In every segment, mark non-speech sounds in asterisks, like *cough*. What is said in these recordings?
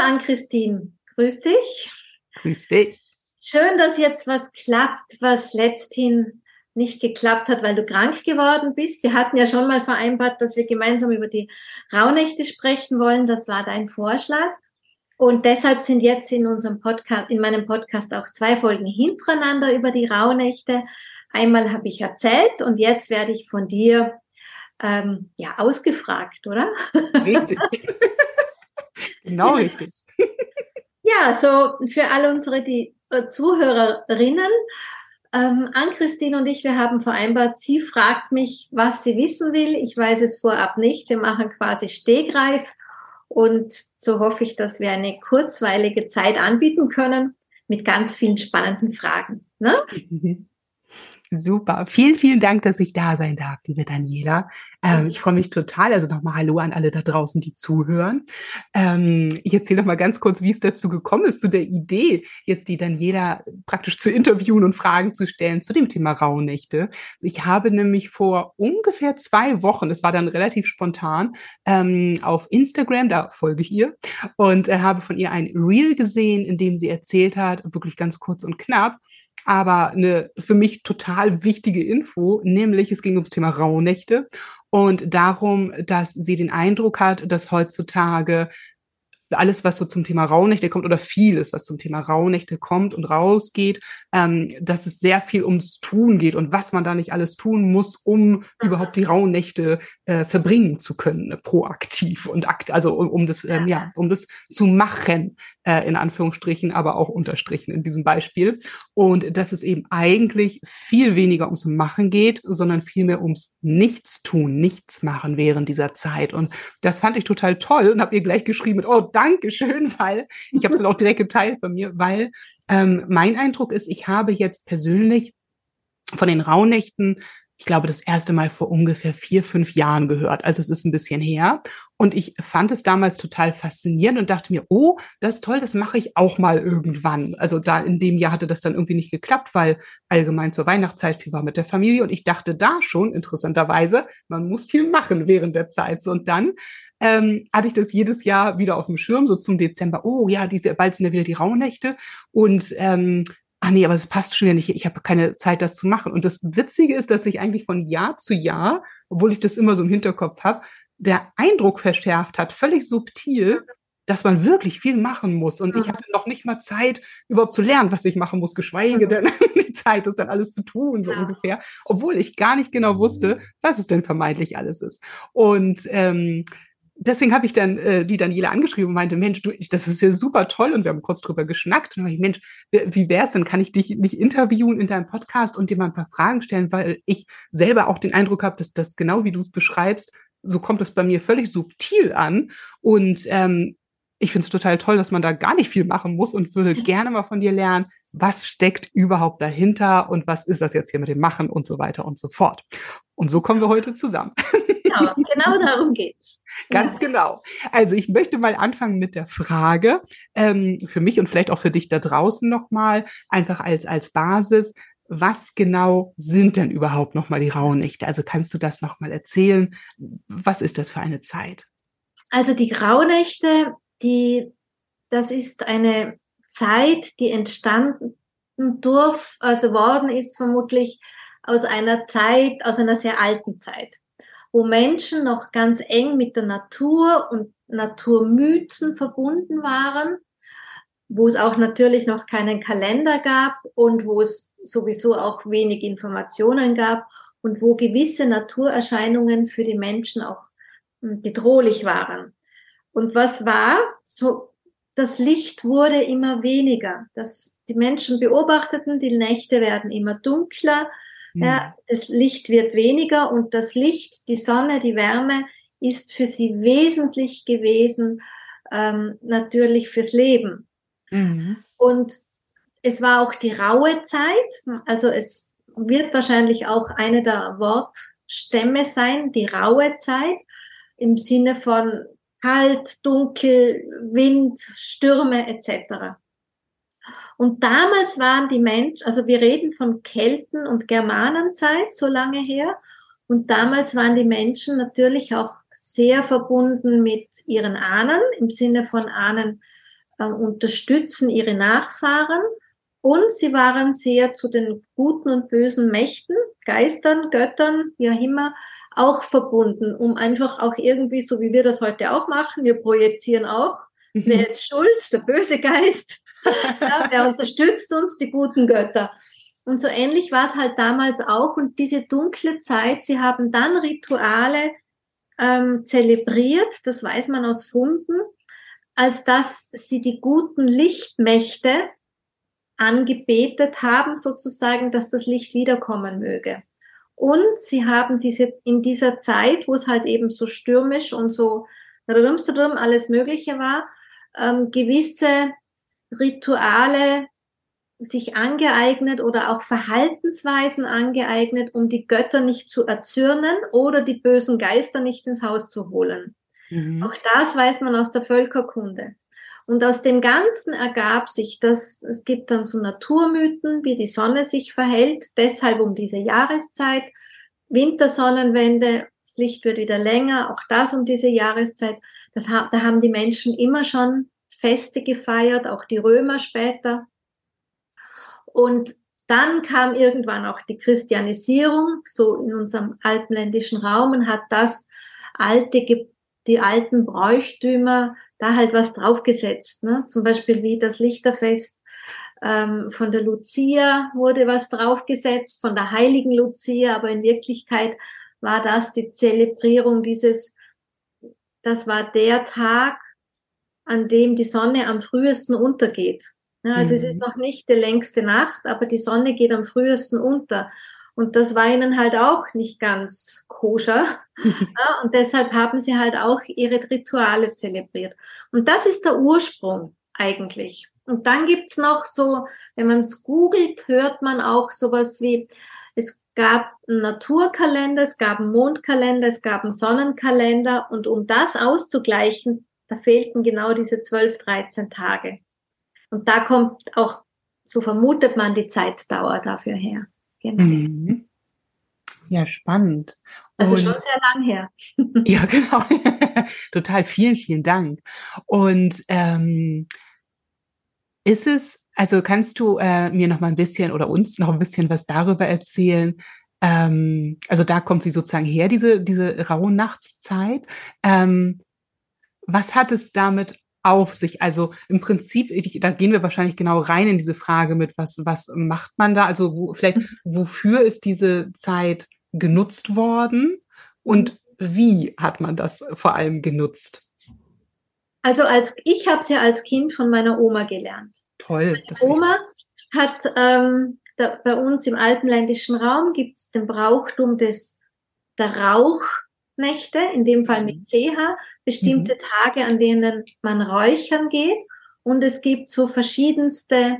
Ann-Christine, grüß dich. Grüß dich. Schön, dass jetzt was klappt, was letzthin nicht geklappt hat, weil du krank geworden bist. Wir hatten ja schon mal vereinbart, dass wir gemeinsam über die Rauhnächte sprechen wollen. Das war dein Vorschlag. Und deshalb sind jetzt in unserem Podcast, in meinem Podcast auch zwei Folgen hintereinander über die Rauhnächte. Einmal habe ich erzählt und jetzt werde ich von dir ähm, ja ausgefragt, oder? Richtig. *laughs* genau *laughs* richtig. ja, so für alle unsere die, äh, Zuhörerinnen. Ähm, Ann-Christine und ich, wir haben vereinbart, sie fragt mich, was sie wissen will. Ich weiß es vorab nicht. Wir machen quasi Stegreif und so hoffe ich, dass wir eine kurzweilige Zeit anbieten können mit ganz vielen spannenden Fragen. Ne? *laughs* Super. Vielen, vielen Dank, dass ich da sein darf, liebe Daniela. Ähm, ich freue mich total. Also nochmal Hallo an alle da draußen, die zuhören. Ähm, ich erzähle noch mal ganz kurz, wie es dazu gekommen ist, zu der Idee, jetzt die Daniela praktisch zu interviewen und Fragen zu stellen zu dem Thema Rauhnächte. Ich habe nämlich vor ungefähr zwei Wochen, es war dann relativ spontan, ähm, auf Instagram, da folge ich ihr, und äh, habe von ihr ein Reel gesehen, in dem sie erzählt hat, wirklich ganz kurz und knapp, aber eine für mich total wichtige Info, nämlich es ging ums Thema Rauhnächte und darum, dass sie den Eindruck hat, dass heutzutage alles, was so zum Thema Rauhnächte kommt oder vieles, was zum Thema Rauhnächte kommt und rausgeht, ähm, dass es sehr viel ums Tun geht und was man da nicht alles tun muss, um mhm. überhaupt die Rauhnächte äh, verbringen zu können, proaktiv und akt, also um, um das, ähm, ja, um das zu machen, äh, in Anführungsstrichen, aber auch unterstrichen in diesem Beispiel. Und dass es eben eigentlich viel weniger ums Machen geht, sondern vielmehr ums Nichtstun, nichts machen während dieser Zeit. Und das fand ich total toll und habe ihr gleich geschrieben mit, oh, Dankeschön, weil ich habe es dann auch direkt geteilt bei mir, weil ähm, mein Eindruck ist, ich habe jetzt persönlich von den Rauhnächten ich glaube, das erste Mal vor ungefähr vier, fünf Jahren gehört. Also es ist ein bisschen her. Und ich fand es damals total faszinierend und dachte mir, oh, das ist toll, das mache ich auch mal irgendwann. Also da in dem Jahr hatte das dann irgendwie nicht geklappt, weil allgemein zur Weihnachtszeit viel war mit der Familie. Und ich dachte da schon, interessanterweise, man muss viel machen während der Zeit. Und dann ähm, hatte ich das jedes Jahr wieder auf dem Schirm, so zum Dezember. Oh ja, diese bald sind ja wieder die Rauhnächte. Und ähm, ah nee, aber es passt schon wieder nicht, ich habe keine Zeit, das zu machen. Und das Witzige ist, dass ich eigentlich von Jahr zu Jahr, obwohl ich das immer so im Hinterkopf habe, der Eindruck verschärft hat, völlig subtil, dass man wirklich viel machen muss. Und mhm. ich hatte noch nicht mal Zeit, überhaupt zu lernen, was ich machen muss, geschweige mhm. denn *laughs* die Zeit, das dann alles zu tun, so ja. ungefähr. Obwohl ich gar nicht genau wusste, was es denn vermeintlich alles ist. Und ähm, deswegen habe ich dann äh, die Daniela angeschrieben und meinte, Mensch, du, das ist ja super toll und wir haben kurz drüber geschnackt und ich, Mensch, wie wär's denn, kann ich dich nicht interviewen in deinem Podcast und dir mal ein paar Fragen stellen, weil ich selber auch den Eindruck habe, dass das genau wie du es beschreibst, so kommt es bei mir völlig subtil an und ähm, ich finde es total toll, dass man da gar nicht viel machen muss und würde gerne mal von dir lernen, was steckt überhaupt dahinter und was ist das jetzt hier mit dem Machen und so weiter und so fort. Und so kommen wir heute zusammen. Genau, *laughs* genau darum geht's. Ganz genau. Also ich möchte mal anfangen mit der Frage, ähm, für mich und vielleicht auch für dich da draußen nochmal, einfach als, als Basis, was genau sind denn überhaupt nochmal die Rauhnächte? Also kannst du das nochmal erzählen? Was ist das für eine Zeit? Also die Rauhnächte, die, das ist eine Zeit, die entstanden durf, also worden ist vermutlich aus einer Zeit, aus einer sehr alten Zeit, wo Menschen noch ganz eng mit der Natur und Naturmythen verbunden waren, wo es auch natürlich noch keinen Kalender gab und wo es sowieso auch wenig Informationen gab und wo gewisse Naturerscheinungen für die Menschen auch hm, bedrohlich waren. Und was war? So das Licht wurde immer weniger. Das, die Menschen beobachteten, die Nächte werden immer dunkler, mhm. ja, das Licht wird weniger und das Licht, die Sonne, die Wärme ist für sie wesentlich gewesen, ähm, natürlich fürs Leben. Mhm. Und es war auch die raue Zeit, also es wird wahrscheinlich auch eine der Wortstämme sein, die raue Zeit im Sinne von kalt, dunkel, Wind, Stürme etc. Und damals waren die Menschen, also wir reden von Kelten- und Germanenzeit, so lange her, und damals waren die Menschen natürlich auch sehr verbunden mit ihren Ahnen, im Sinne von Ahnen äh, unterstützen ihre Nachfahren und sie waren sehr zu den guten und bösen Mächten, Geistern, Göttern, wie auch immer, auch verbunden, um einfach auch irgendwie, so wie wir das heute auch machen, wir projizieren auch, mhm. wer ist schuld, der böse Geist, *laughs* ja, wer unterstützt uns, die guten Götter. Und so ähnlich war es halt damals auch. Und diese dunkle Zeit, sie haben dann Rituale ähm, zelebriert, das weiß man aus Funden, als dass sie die guten Lichtmächte angebetet haben, sozusagen, dass das Licht wiederkommen möge. Und sie haben diese, in dieser Zeit, wo es halt eben so stürmisch und so alles Mögliche war, ähm, gewisse Rituale sich angeeignet oder auch Verhaltensweisen angeeignet, um die Götter nicht zu erzürnen oder die bösen Geister nicht ins Haus zu holen. Mhm. Auch das weiß man aus der Völkerkunde. Und aus dem Ganzen ergab sich, dass es gibt dann so Naturmythen, wie die Sonne sich verhält, deshalb um diese Jahreszeit, Wintersonnenwende, das Licht wird wieder länger, auch das um diese Jahreszeit. Das, da haben die Menschen immer schon Feste gefeiert, auch die Römer später. Und dann kam irgendwann auch die Christianisierung, so in unserem alpenländischen Raum, und hat das alte, die alten Bräuchtümer da halt was draufgesetzt. Ne? Zum Beispiel wie das Lichterfest ähm, von der Lucia wurde was draufgesetzt, von der heiligen Lucia, aber in Wirklichkeit war das die Zelebrierung dieses, das war der Tag, an dem die Sonne am frühesten untergeht. Ja, also mhm. es ist noch nicht die längste Nacht, aber die Sonne geht am frühesten unter. Und das war ihnen halt auch nicht ganz koscher. *laughs* ja, und deshalb haben sie halt auch ihre Rituale zelebriert. Und das ist der Ursprung eigentlich. Und dann gibt's noch so, wenn man es googelt, hört man auch sowas wie, es gab einen Naturkalender, es gab einen Mondkalender, es gab einen Sonnenkalender. Und um das auszugleichen, da fehlten genau diese 12, 13 Tage. Und da kommt auch, so vermutet man, die Zeitdauer dafür her. Genau. Mhm. Ja, spannend. Also und, schon sehr lang her. *laughs* ja, genau. *laughs* Total. Vielen, vielen Dank. Und ähm, ist es, also kannst du äh, mir noch mal ein bisschen oder uns noch ein bisschen was darüber erzählen? Ähm, also da kommt sie sozusagen her, diese, diese Rauhnachtszeit. Ähm, was hat es damit auf sich? Also im Prinzip, da gehen wir wahrscheinlich genau rein in diese Frage mit, was, was macht man da? Also wo, vielleicht, mhm. wofür ist diese Zeit genutzt worden und wie hat man das vor allem genutzt? Also als ich habe es ja als Kind von meiner Oma gelernt. Toll. Meine Oma hat ähm, da, bei uns im alpenländischen Raum gibt es den Brauchtum des der Rauch Nächte, in dem Fall mit CH, mhm. bestimmte mhm. Tage, an denen man räuchern geht. Und es gibt so verschiedenste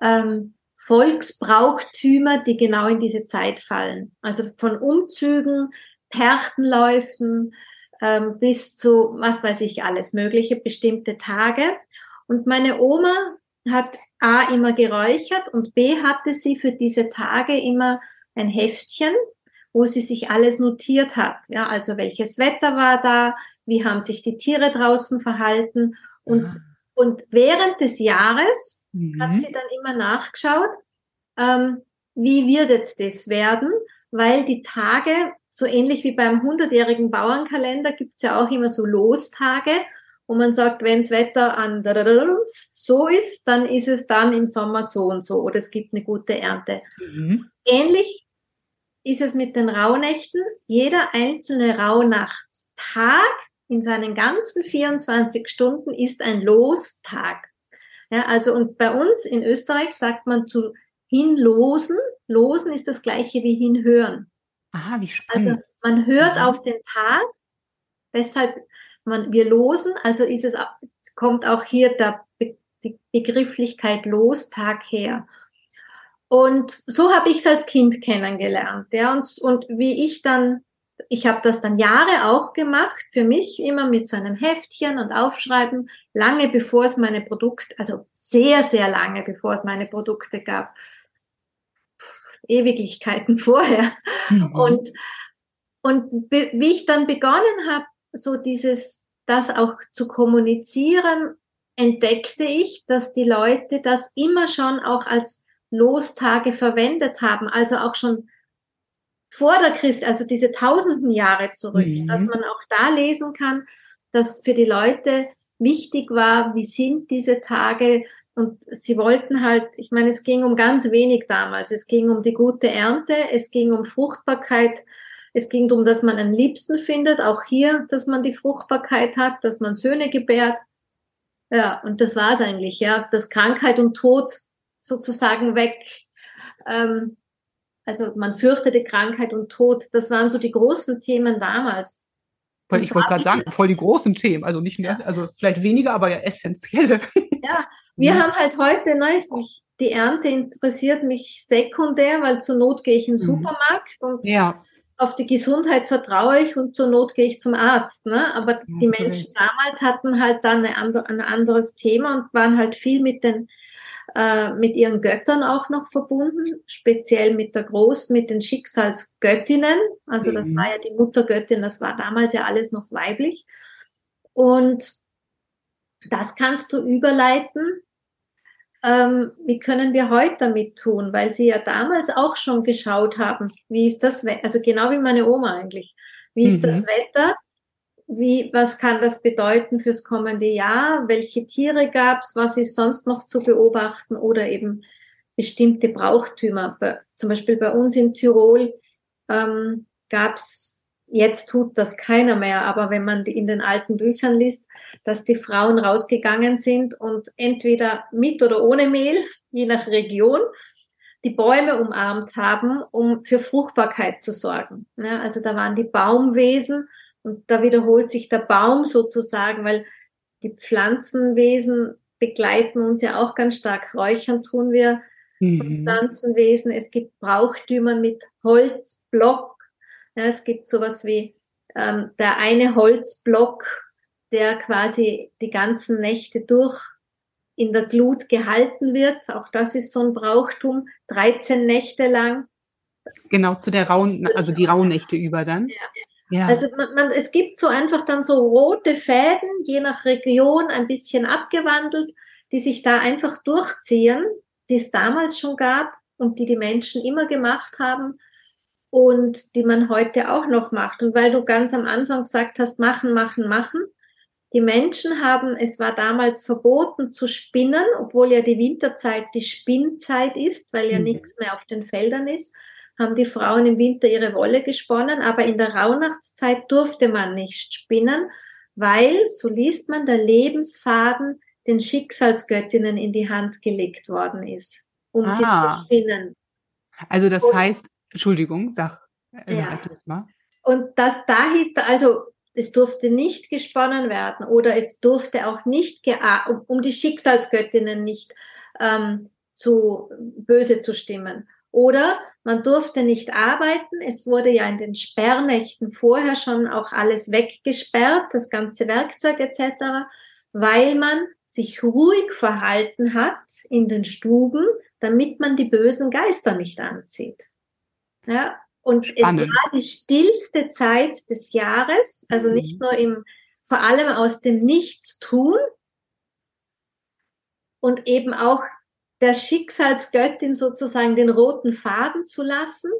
ähm, Volksbrauchtümer, die genau in diese Zeit fallen. Also von Umzügen, Perchtenläufen ähm, bis zu, was weiß ich, alles Mögliche, bestimmte Tage. Und meine Oma hat A immer geräuchert und B hatte sie für diese Tage immer ein Heftchen, wo sie sich alles notiert hat. Ja, also welches Wetter war da, wie haben sich die Tiere draußen verhalten und, ja. und während des Jahres mhm. hat sie dann immer nachgeschaut, ähm, wie wird jetzt das werden, weil die Tage, so ähnlich wie beim 100-jährigen Bauernkalender, gibt's ja auch immer so Lostage, wo man sagt, wenns Wetter an so ist, dann ist es dann im Sommer so und so oder es gibt eine gute Ernte. Mhm. Ähnlich ist es mit den Rauhnächten. Jeder einzelne Rauhnachtstag in seinen ganzen 24 Stunden ist ein Lostag. Ja, also und bei uns in Österreich sagt man zu hinlosen. Losen ist das gleiche wie hinhören. Aha, wie spannend. Also man hört ja. auf den Tag, deshalb man, wir losen, also ist es, kommt auch hier der, die Begrifflichkeit Lostag her. Und so habe ich es als Kind kennengelernt. Ja, und, und wie ich dann, ich habe das dann Jahre auch gemacht, für mich immer mit so einem Heftchen und Aufschreiben, lange bevor es meine Produkte, also sehr, sehr lange bevor es meine Produkte gab. Ewiglichkeiten *laughs* vorher. Mhm. Und, und wie ich dann begonnen habe, so dieses, das auch zu kommunizieren, entdeckte ich, dass die Leute das immer schon auch als Lostage verwendet haben, also auch schon vor der Christ, also diese tausenden Jahre zurück, mhm. dass man auch da lesen kann, dass für die Leute wichtig war, wie sind diese Tage und sie wollten halt, ich meine, es ging um ganz wenig damals, es ging um die gute Ernte, es ging um Fruchtbarkeit, es ging darum, dass man einen Liebsten findet, auch hier, dass man die Fruchtbarkeit hat, dass man Söhne gebärt. Ja, und das war es eigentlich, ja, dass Krankheit und Tod sozusagen weg. Ähm, also man fürchtete Krankheit und Tod. Das waren so die großen Themen damals. Weil ich wollte gerade sagen, voll die großen Themen, also nicht mehr, ja. also vielleicht weniger, aber ja essentielle. Ja, wir ja. haben halt heute, ne, die Ernte interessiert mich sekundär, weil zur Not gehe ich in den mhm. Supermarkt und ja. auf die Gesundheit vertraue ich und zur Not gehe ich zum Arzt. Ne? Aber die Menschen damals hatten halt dann eine andre, ein anderes Thema und waren halt viel mit den äh, mit ihren Göttern auch noch verbunden, speziell mit der Großen, mit den Schicksalsgöttinnen. Also das mhm. war ja die Muttergöttin, das war damals ja alles noch weiblich. Und das kannst du überleiten. Ähm, wie können wir heute damit tun? Weil sie ja damals auch schon geschaut haben, wie ist das, Wetter? also genau wie meine Oma eigentlich. Wie ist mhm. das Wetter? Wie, was kann das bedeuten fürs kommende Jahr? Welche Tiere gab es? Was ist sonst noch zu beobachten? Oder eben bestimmte Brauchtümer. Zum Beispiel bei uns in Tirol ähm, gab es, jetzt tut das keiner mehr, aber wenn man in den alten Büchern liest, dass die Frauen rausgegangen sind und entweder mit oder ohne Mehl, *laughs* je nach Region, die Bäume umarmt haben, um für Fruchtbarkeit zu sorgen. Ja, also da waren die Baumwesen und da wiederholt sich der Baum sozusagen, weil die Pflanzenwesen begleiten uns ja auch ganz stark. Räuchern tun wir mhm. Pflanzenwesen. Es gibt Brauchtümer mit Holzblock. Ja, es gibt sowas wie ähm, der eine Holzblock, der quasi die ganzen Nächte durch in der Glut gehalten wird. Auch das ist so ein Brauchtum. 13 Nächte lang. Genau, zu der rauen, also die Rauhnächte über dann. Ja. Ja. Also man, man, es gibt so einfach dann so rote Fäden, je nach Region ein bisschen abgewandelt, die sich da einfach durchziehen, die es damals schon gab und die die Menschen immer gemacht haben und die man heute auch noch macht. Und weil du ganz am Anfang gesagt hast, machen, machen, machen, die Menschen haben, es war damals verboten zu spinnen, obwohl ja die Winterzeit die Spinnzeit ist, weil ja mhm. nichts mehr auf den Feldern ist haben die Frauen im Winter ihre Wolle gesponnen, aber in der Rauhnachtszeit durfte man nicht spinnen, weil, so liest man, der Lebensfaden den Schicksalsgöttinnen in die Hand gelegt worden ist, um ah. sie zu ah. spinnen. Also das Und, heißt, Entschuldigung, sag, äh, ja. das mal. Und das da hieß, also es durfte nicht gesponnen werden oder es durfte auch nicht, um, um die Schicksalsgöttinnen nicht ähm, zu böse zu stimmen. Oder man durfte nicht arbeiten. Es wurde ja in den Sperrnächten vorher schon auch alles weggesperrt, das ganze Werkzeug etc., weil man sich ruhig verhalten hat in den Stuben, damit man die bösen Geister nicht anzieht. Ja, und Spannend. es war die stillste Zeit des Jahres, also mhm. nicht nur im, vor allem aus dem Nichtstun und eben auch der Schicksalsgöttin sozusagen den roten Faden zu lassen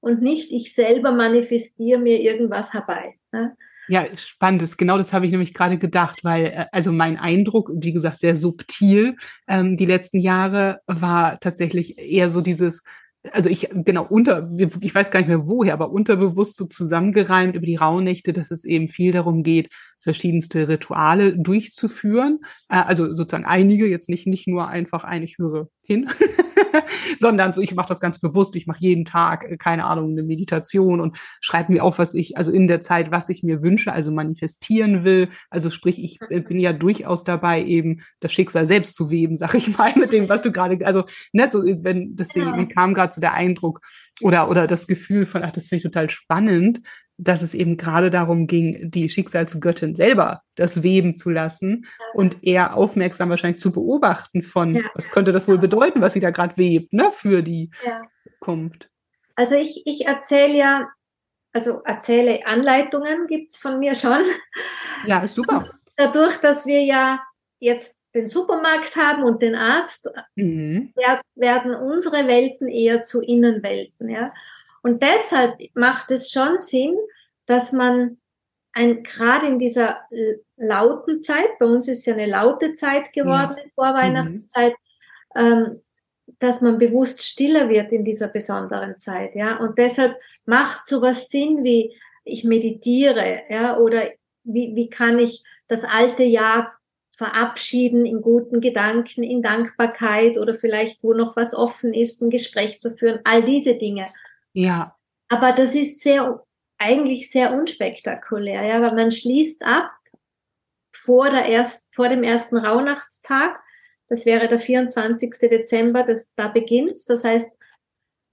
und nicht ich selber manifestiere mir irgendwas herbei. Ne? Ja, spannend. Genau das habe ich nämlich gerade gedacht, weil äh, also mein Eindruck, wie gesagt, sehr subtil ähm, die letzten Jahre war tatsächlich eher so dieses, also ich, genau, unter, ich weiß gar nicht mehr woher, aber unterbewusst so zusammengereimt über die Rauhnächte, dass es eben viel darum geht, verschiedenste Rituale durchzuführen. Äh, also sozusagen einige, jetzt nicht, nicht nur einfach ein, ich höre hin, *laughs* *laughs* sondern so, ich mache das ganz bewusst, ich mache jeden Tag, äh, keine Ahnung, eine Meditation und schreibe mir auf, was ich, also in der Zeit, was ich mir wünsche, also manifestieren will. Also sprich, ich äh, bin ja durchaus dabei, eben das Schicksal selbst zu weben, *laughs* sag ich mal, mit dem, was du gerade, also ne, so, wenn, deswegen ja. kam gerade so der Eindruck oder, oder das Gefühl von, ach, das finde ich total spannend, dass es eben gerade darum ging, die Schicksalsgöttin selber das weben zu lassen ja. und eher aufmerksam wahrscheinlich zu beobachten von, ja. was könnte das wohl bedeuten, was sie da gerade webt, ne, für die ja. Zukunft. Also ich, ich erzähle ja, also erzähle Anleitungen gibt's von mir schon. Ja, super. Dadurch, dass wir ja jetzt den Supermarkt haben und den Arzt, mhm. werden unsere Welten eher zu Innenwelten. Ja? Und deshalb macht es schon Sinn, dass man ein, gerade in dieser lauten Zeit, bei uns ist ja eine laute Zeit geworden ja. Vorweihnachtszeit, mhm. ähm, dass man bewusst stiller wird in dieser besonderen Zeit, ja. Und deshalb macht sowas Sinn wie ich meditiere, ja, oder wie, wie kann ich das alte Jahr verabschieden in guten Gedanken, in Dankbarkeit oder vielleicht wo noch was offen ist, ein Gespräch zu führen, all diese Dinge. Ja. Aber das ist sehr, eigentlich sehr unspektakulär, ja, weil man schließt ab vor der erst, vor dem ersten Rauhnachtstag. Das wäre der 24. Dezember, das, da beginnt's. Das heißt,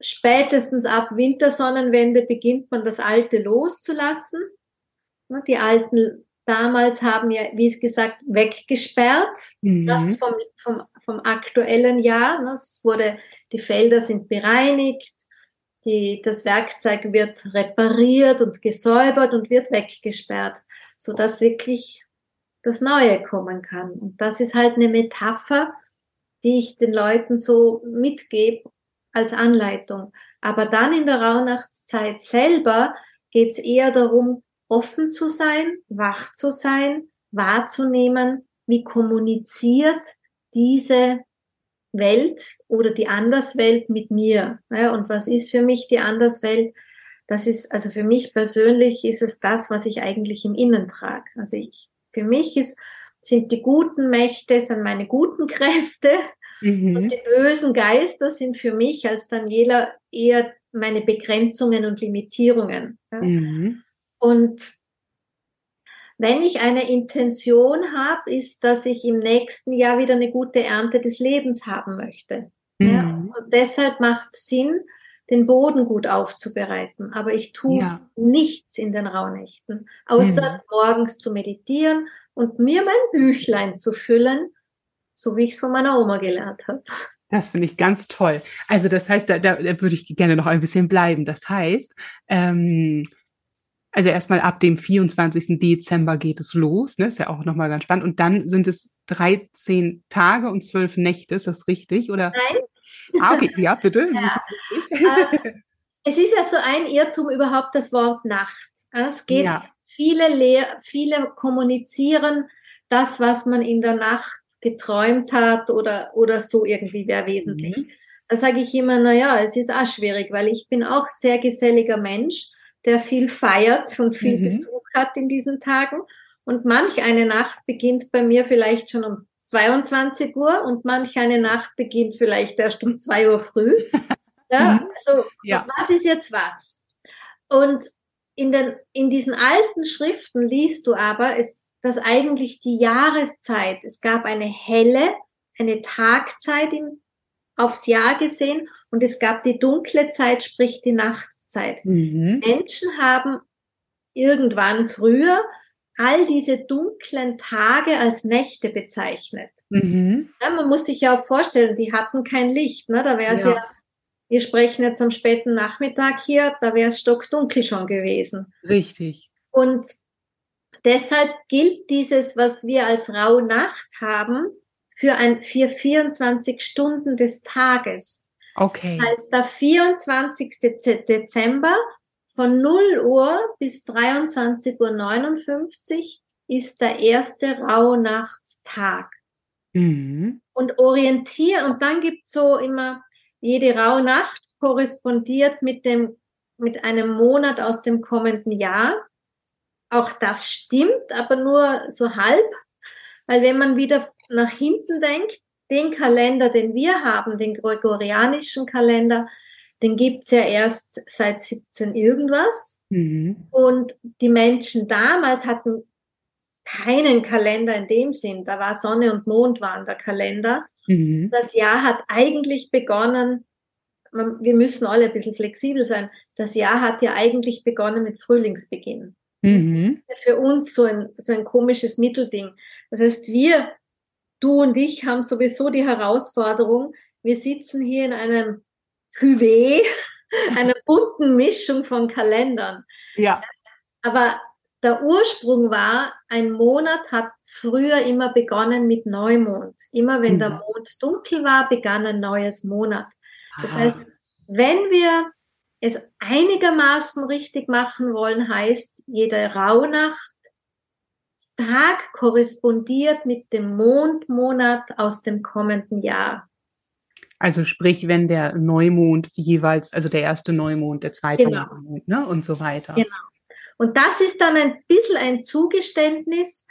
spätestens ab Wintersonnenwende beginnt man das Alte loszulassen. Die alten damals haben ja, wie es gesagt, weggesperrt. Mhm. Das vom, vom, vom aktuellen Jahr. Es wurde, die Felder sind bereinigt, die, das Werkzeug wird repariert und gesäubert und wird weggesperrt, so dass wirklich das Neue kommen kann. Und das ist halt eine Metapher, die ich den Leuten so mitgebe als Anleitung. Aber dann in der Rauhnachtszeit selber geht es eher darum, offen zu sein, wach zu sein, wahrzunehmen, wie kommuniziert diese Welt oder die Anderswelt mit mir. Ja, und was ist für mich die Anderswelt? Das ist, also für mich persönlich ist es das, was ich eigentlich im Innen trage. Also ich, für mich ist, sind die guten Mächte, sind meine guten *laughs* Kräfte mhm. und die bösen Geister sind für mich als Daniela eher meine Begrenzungen und Limitierungen. Ja. Mhm. Und wenn ich eine Intention habe, ist, dass ich im nächsten Jahr wieder eine gute Ernte des Lebens haben möchte. Mhm. Ja? Und deshalb macht es Sinn, den Boden gut aufzubereiten. Aber ich tue ja. nichts in den Rauhnächten, außer mhm. morgens zu meditieren und mir mein Büchlein zu füllen, so wie ich es von meiner Oma gelernt habe. Das finde ich ganz toll. Also das heißt, da, da, da würde ich gerne noch ein bisschen bleiben. Das heißt, ähm, also erstmal ab dem 24. Dezember geht es los, ne? Ist ja auch nochmal ganz spannend. Und dann sind es 13 Tage und 12 Nächte, ist das richtig? Oder? Nein. Ah, okay, ja, bitte. *laughs* Ja. Äh, es ist ja so ein Irrtum überhaupt das Wort Nacht. Es geht, ja. viele, Lehr viele kommunizieren das, was man in der Nacht geträumt hat oder, oder so irgendwie wäre wesentlich. Mhm. Da sage ich immer, na ja, es ist auch schwierig, weil ich bin auch sehr geselliger Mensch der viel feiert und viel mhm. Besuch hat in diesen Tagen. Und manch eine Nacht beginnt bei mir vielleicht schon um 22 Uhr und manch eine Nacht beginnt vielleicht erst um 2 Uhr früh. *laughs* Ja, mhm. also ja. was ist jetzt was? Und in, den, in diesen alten Schriften liest du aber, es, dass eigentlich die Jahreszeit, es gab eine helle, eine Tagzeit in, aufs Jahr gesehen und es gab die dunkle Zeit, sprich die Nachtzeit. Mhm. Menschen haben irgendwann früher all diese dunklen Tage als Nächte bezeichnet. Mhm. Ja, man muss sich ja auch vorstellen, die hatten kein Licht. Ne? Da wäre es ja. ja, wir sprechen jetzt am späten Nachmittag hier, da wäre es stockdunkel schon gewesen. Richtig. Und deshalb gilt dieses, was wir als Rauhnacht haben, für ein, für 24 Stunden des Tages. Okay. Das heißt, der 24. Dezember von 0 Uhr bis 23.59 Uhr ist der erste Rauhnachtstag. Mhm. Und orientieren, und dann gibt's so immer, jede Rauhnacht korrespondiert mit dem, mit einem Monat aus dem kommenden Jahr. Auch das stimmt, aber nur so halb. Weil wenn man wieder nach hinten denkt, den Kalender, den wir haben, den gregorianischen Kalender, den gibt's ja erst seit 17 irgendwas. Mhm. Und die Menschen damals hatten keinen Kalender in dem Sinn. Da war Sonne und Mond waren der Kalender. Mhm. Das Jahr hat eigentlich begonnen, wir müssen alle ein bisschen flexibel sein. Das Jahr hat ja eigentlich begonnen mit Frühlingsbeginn. Mhm. Für uns so ein, so ein komisches Mittelding. Das heißt, wir du und ich haben sowieso die Herausforderung, wir sitzen hier in einem Cuvée, *laughs* einer bunten Mischung von Kalendern. Ja. Aber der Ursprung war, ein Monat hat früher immer begonnen mit Neumond. Immer wenn mhm. der Mond dunkel war, begann ein neues Monat. Das Aha. heißt, wenn wir es einigermaßen richtig machen wollen, heißt, jede Rauhnachtstag korrespondiert mit dem Mondmonat aus dem kommenden Jahr. Also sprich, wenn der Neumond jeweils, also der erste Neumond, der zweite genau. Neumond, ne, und so weiter. Genau. Und das ist dann ein bisschen ein Zugeständnis,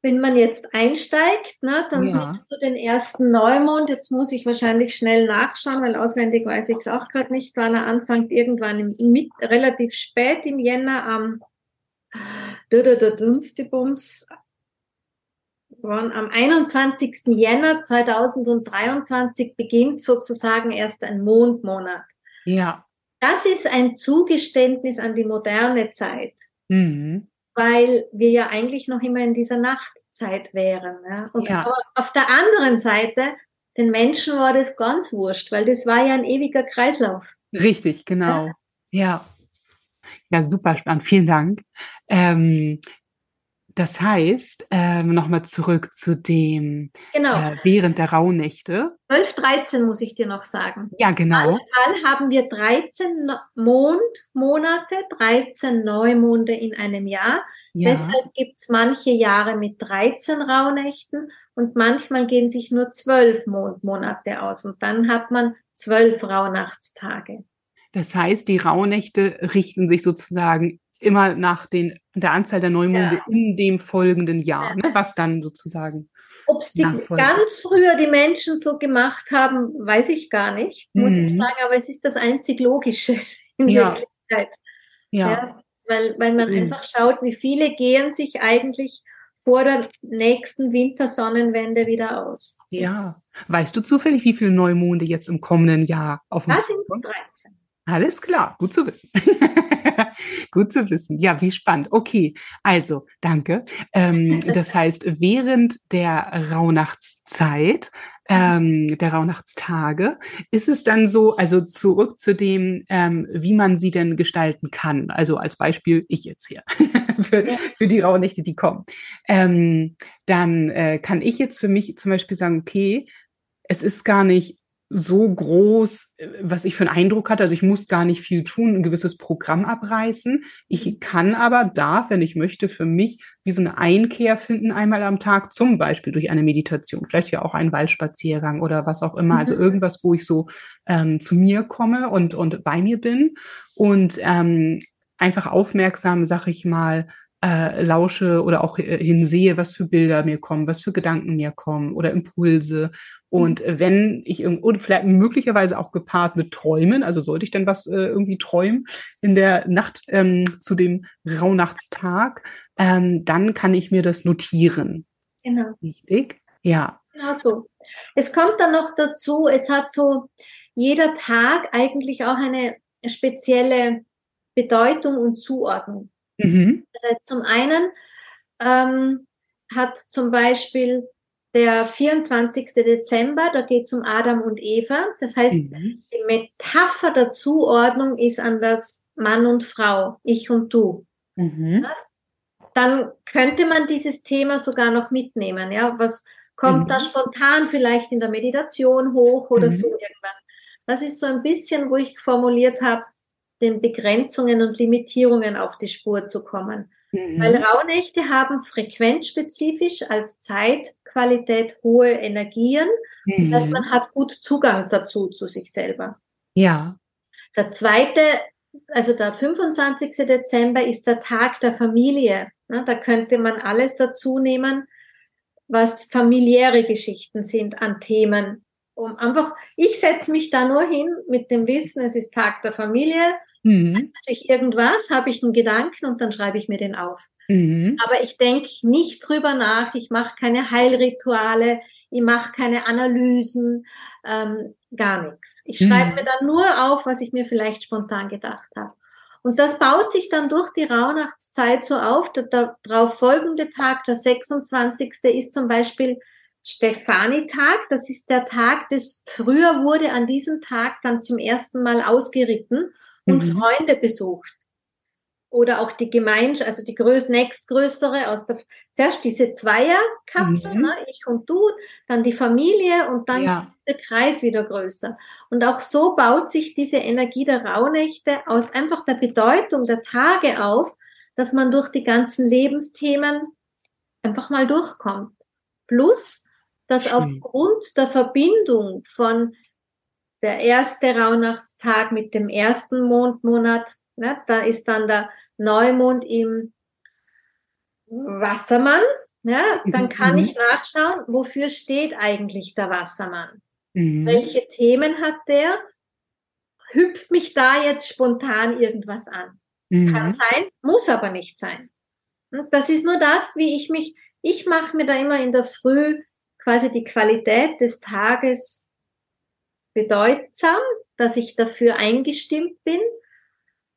wenn man jetzt einsteigt, ne, dann ja. nimmst du den ersten Neumond. Jetzt muss ich wahrscheinlich schnell nachschauen, weil auswendig weiß ich es auch gerade nicht, wann er anfängt. Irgendwann im, mit, relativ spät im Jänner am Bums, am 21. Jänner 2023 beginnt sozusagen erst ein Mondmonat. Ja. Das ist ein Zugeständnis an die moderne Zeit. Mhm weil wir ja eigentlich noch immer in dieser Nachtzeit wären. Ja? Und ja. auf der anderen Seite, den Menschen war das ganz wurscht, weil das war ja ein ewiger Kreislauf. Richtig, genau. Ja. Ja, ja super spannend. Vielen Dank. Ähm, das heißt, ähm, nochmal zurück zu dem genau. äh, während der Rauhnächte. 12, 13 muss ich dir noch sagen. Ja, genau. Manchmal haben wir 13 Mondmonate, 13 Neumonde in einem Jahr. Ja. Deshalb gibt es manche Jahre mit 13 Rauhnächten und manchmal gehen sich nur 12 Mondmonate aus und dann hat man 12 Rauhnachtstage. Das heißt, die Rauhnächte richten sich sozusagen immer nach den, der Anzahl der Neumonde ja. in dem folgenden Jahr, ja. ne, was dann sozusagen. Ob es ganz früher die Menschen so gemacht haben, weiß ich gar nicht, muss mhm. ich sagen, aber es ist das einzig Logische *laughs* in ja. Wirklichkeit. Ja. ja. weil, weil man mhm. einfach schaut, wie viele gehen sich eigentlich vor der nächsten Wintersonnenwende wieder aus. Ja. Weißt du zufällig, wie viele Neumonde jetzt im kommenden Jahr auf uns sind? Das sind 13. Alles klar, gut zu wissen. *laughs* gut zu wissen. Ja, wie spannend. Okay, also danke. Ähm, das *laughs* heißt, während der Rauhnachtszeit, ähm, der Rauhnachtstage, ist es dann so, also zurück zu dem, ähm, wie man sie denn gestalten kann. Also als Beispiel ich jetzt hier *laughs* für, für die Rauhnächte, die kommen. Ähm, dann äh, kann ich jetzt für mich zum Beispiel sagen, okay, es ist gar nicht so groß, äh, was ich für einen Eindruck hatte. Also ich muss gar nicht viel tun, ein gewisses Programm abreißen. Ich mhm. kann aber, darf, wenn ich möchte, für mich wie so eine Einkehr finden einmal am Tag, zum Beispiel durch eine Meditation, vielleicht ja auch einen Waldspaziergang oder was auch immer. Also mhm. irgendwas, wo ich so ähm, zu mir komme und, und bei mir bin und ähm, einfach aufmerksam, sag ich mal, äh, lausche oder auch äh, hinsehe, was für Bilder mir kommen, was für Gedanken mir kommen oder Impulse. Und mhm. wenn ich irgendwo, vielleicht möglicherweise auch gepaart mit Träumen, also sollte ich dann was äh, irgendwie träumen in der Nacht ähm, zu dem Rauhnachtstag, ähm, dann kann ich mir das notieren. Genau. Richtig? Ja. Genau so. Es kommt dann noch dazu, es hat so jeder Tag eigentlich auch eine spezielle Bedeutung und Zuordnung. Mhm. Das heißt, zum einen ähm, hat zum Beispiel der 24. Dezember, da geht es um Adam und Eva. Das heißt, mhm. die Metapher der Zuordnung ist an das Mann und Frau, ich und du. Mhm. Ja? Dann könnte man dieses Thema sogar noch mitnehmen. Ja, was kommt mhm. da spontan vielleicht in der Meditation hoch oder so mhm. irgendwas? Das ist so ein bisschen, wo ich formuliert habe, den Begrenzungen und Limitierungen auf die Spur zu kommen. Mhm. Weil Rauhnächte haben frequenzspezifisch als Zeitqualität hohe Energien. Mhm. Das heißt, mhm. man hat gut Zugang dazu zu sich selber. Ja. Der zweite, also der 25. Dezember ist der Tag der Familie. Da könnte man alles dazu nehmen, was familiäre Geschichten sind an Themen. Um einfach, ich setze mich da nur hin mit dem Wissen, es ist Tag der Familie Mhm. ich irgendwas, habe ich einen Gedanken und dann schreibe ich mir den auf. Mhm. Aber ich denke nicht drüber nach, ich mache keine Heilrituale, ich mache keine Analysen, ähm, gar nichts. Ich schreibe mhm. mir dann nur auf, was ich mir vielleicht spontan gedacht habe. Und das baut sich dann durch die Rauhnachtszeit so auf. Der, der darauf folgende Tag, der 26. ist zum Beispiel Stefanitag. Das ist der Tag, des früher wurde an diesem Tag dann zum ersten Mal ausgeritten und mhm. Freunde besucht. oder auch die Gemeinschaft, also die größ nächstgrößere aus der, zuerst diese Zweierkapsel, mhm. ne, ich und du, dann die Familie und dann ja. der Kreis wieder größer. Und auch so baut sich diese Energie der Rauhnächte aus einfach der Bedeutung der Tage auf, dass man durch die ganzen Lebensthemen einfach mal durchkommt. Plus, dass Schön. aufgrund der Verbindung von der erste Rauhnachtstag mit dem ersten Mondmonat, ne, da ist dann der Neumond im Wassermann, ja, dann kann mhm. ich nachschauen, wofür steht eigentlich der Wassermann? Mhm. Welche Themen hat der? Hüpft mich da jetzt spontan irgendwas an? Mhm. Kann sein, muss aber nicht sein. Das ist nur das, wie ich mich, ich mache mir da immer in der Früh quasi die Qualität des Tages bedeutsam, dass ich dafür eingestimmt bin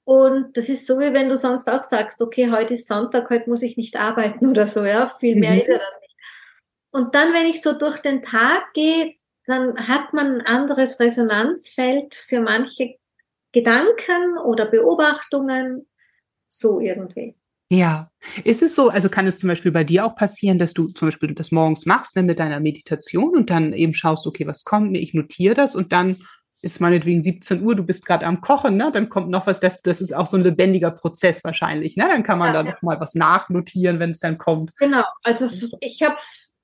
und das ist so, wie wenn du sonst auch sagst, okay, heute ist Sonntag, heute muss ich nicht arbeiten *laughs* oder so, ja. Viel mehr mhm. ist ja das nicht. Und dann, wenn ich so durch den Tag gehe, dann hat man ein anderes Resonanzfeld für manche Gedanken oder Beobachtungen, so irgendwie. Ja, ist es so, also kann es zum Beispiel bei dir auch passieren, dass du zum Beispiel das morgens machst ne, mit deiner Meditation und dann eben schaust, okay, was kommt mir, ich notiere das und dann ist meinetwegen 17 Uhr, du bist gerade am Kochen, ne? dann kommt noch was, das, das ist auch so ein lebendiger Prozess wahrscheinlich. Ne? Dann kann man ja, da ja. noch mal was nachnotieren, wenn es dann kommt. Genau, also ich habe,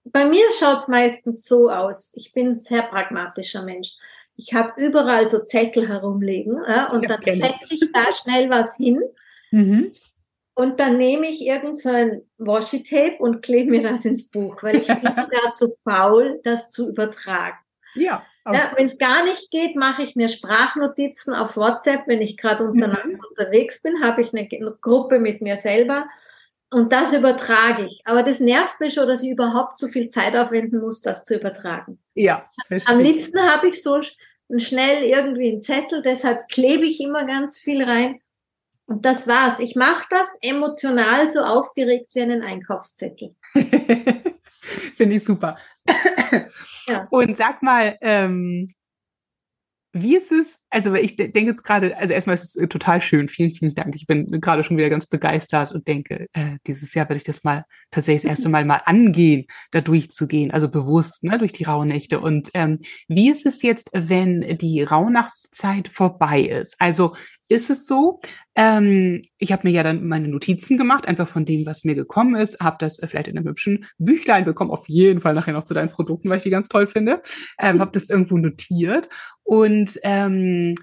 bei mir schaut es meistens so aus, ich bin ein sehr pragmatischer Mensch. Ich habe überall so Zettel herumliegen ja, und ja, dann fetze ich da schnell was hin. Mhm. Und dann nehme ich irgend so Washi-Tape und klebe mir das ins Buch, weil ich bin *laughs* da zu faul, das zu übertragen. Ja. Ja, wenn es gar nicht geht, mache ich mir Sprachnotizen auf WhatsApp. Wenn ich gerade mhm. unterwegs bin, habe ich eine Gruppe mit mir selber und das übertrage ich. Aber das nervt mich schon, dass ich überhaupt so viel Zeit aufwenden muss, das zu übertragen. Ja, verstehe. Am liebsten habe ich so schnell irgendwie einen Zettel, deshalb klebe ich immer ganz viel rein. Und das war's. Ich mache das emotional so aufgeregt wie einen Einkaufszettel. *laughs* Finde ich super. Ja. Und sag mal, ähm, wie ist es? Also ich denke jetzt gerade, also erstmal ist es äh, total schön. Vielen, vielen Dank. Ich bin gerade schon wieder ganz begeistert und denke, äh, dieses Jahr werde ich das mal tatsächlich das erste Mal mal angehen, da durchzugehen, also bewusst, ne, durch die Rauhnächte. Und ähm, wie ist es jetzt, wenn die Rauhnachtszeit vorbei ist? Also ist es so, ähm, ich habe mir ja dann meine Notizen gemacht, einfach von dem, was mir gekommen ist, habe das äh, vielleicht in einem hübschen Büchlein bekommen, auf jeden Fall nachher noch zu deinen Produkten, weil ich die ganz toll finde, ähm, habe das irgendwo notiert und ähm,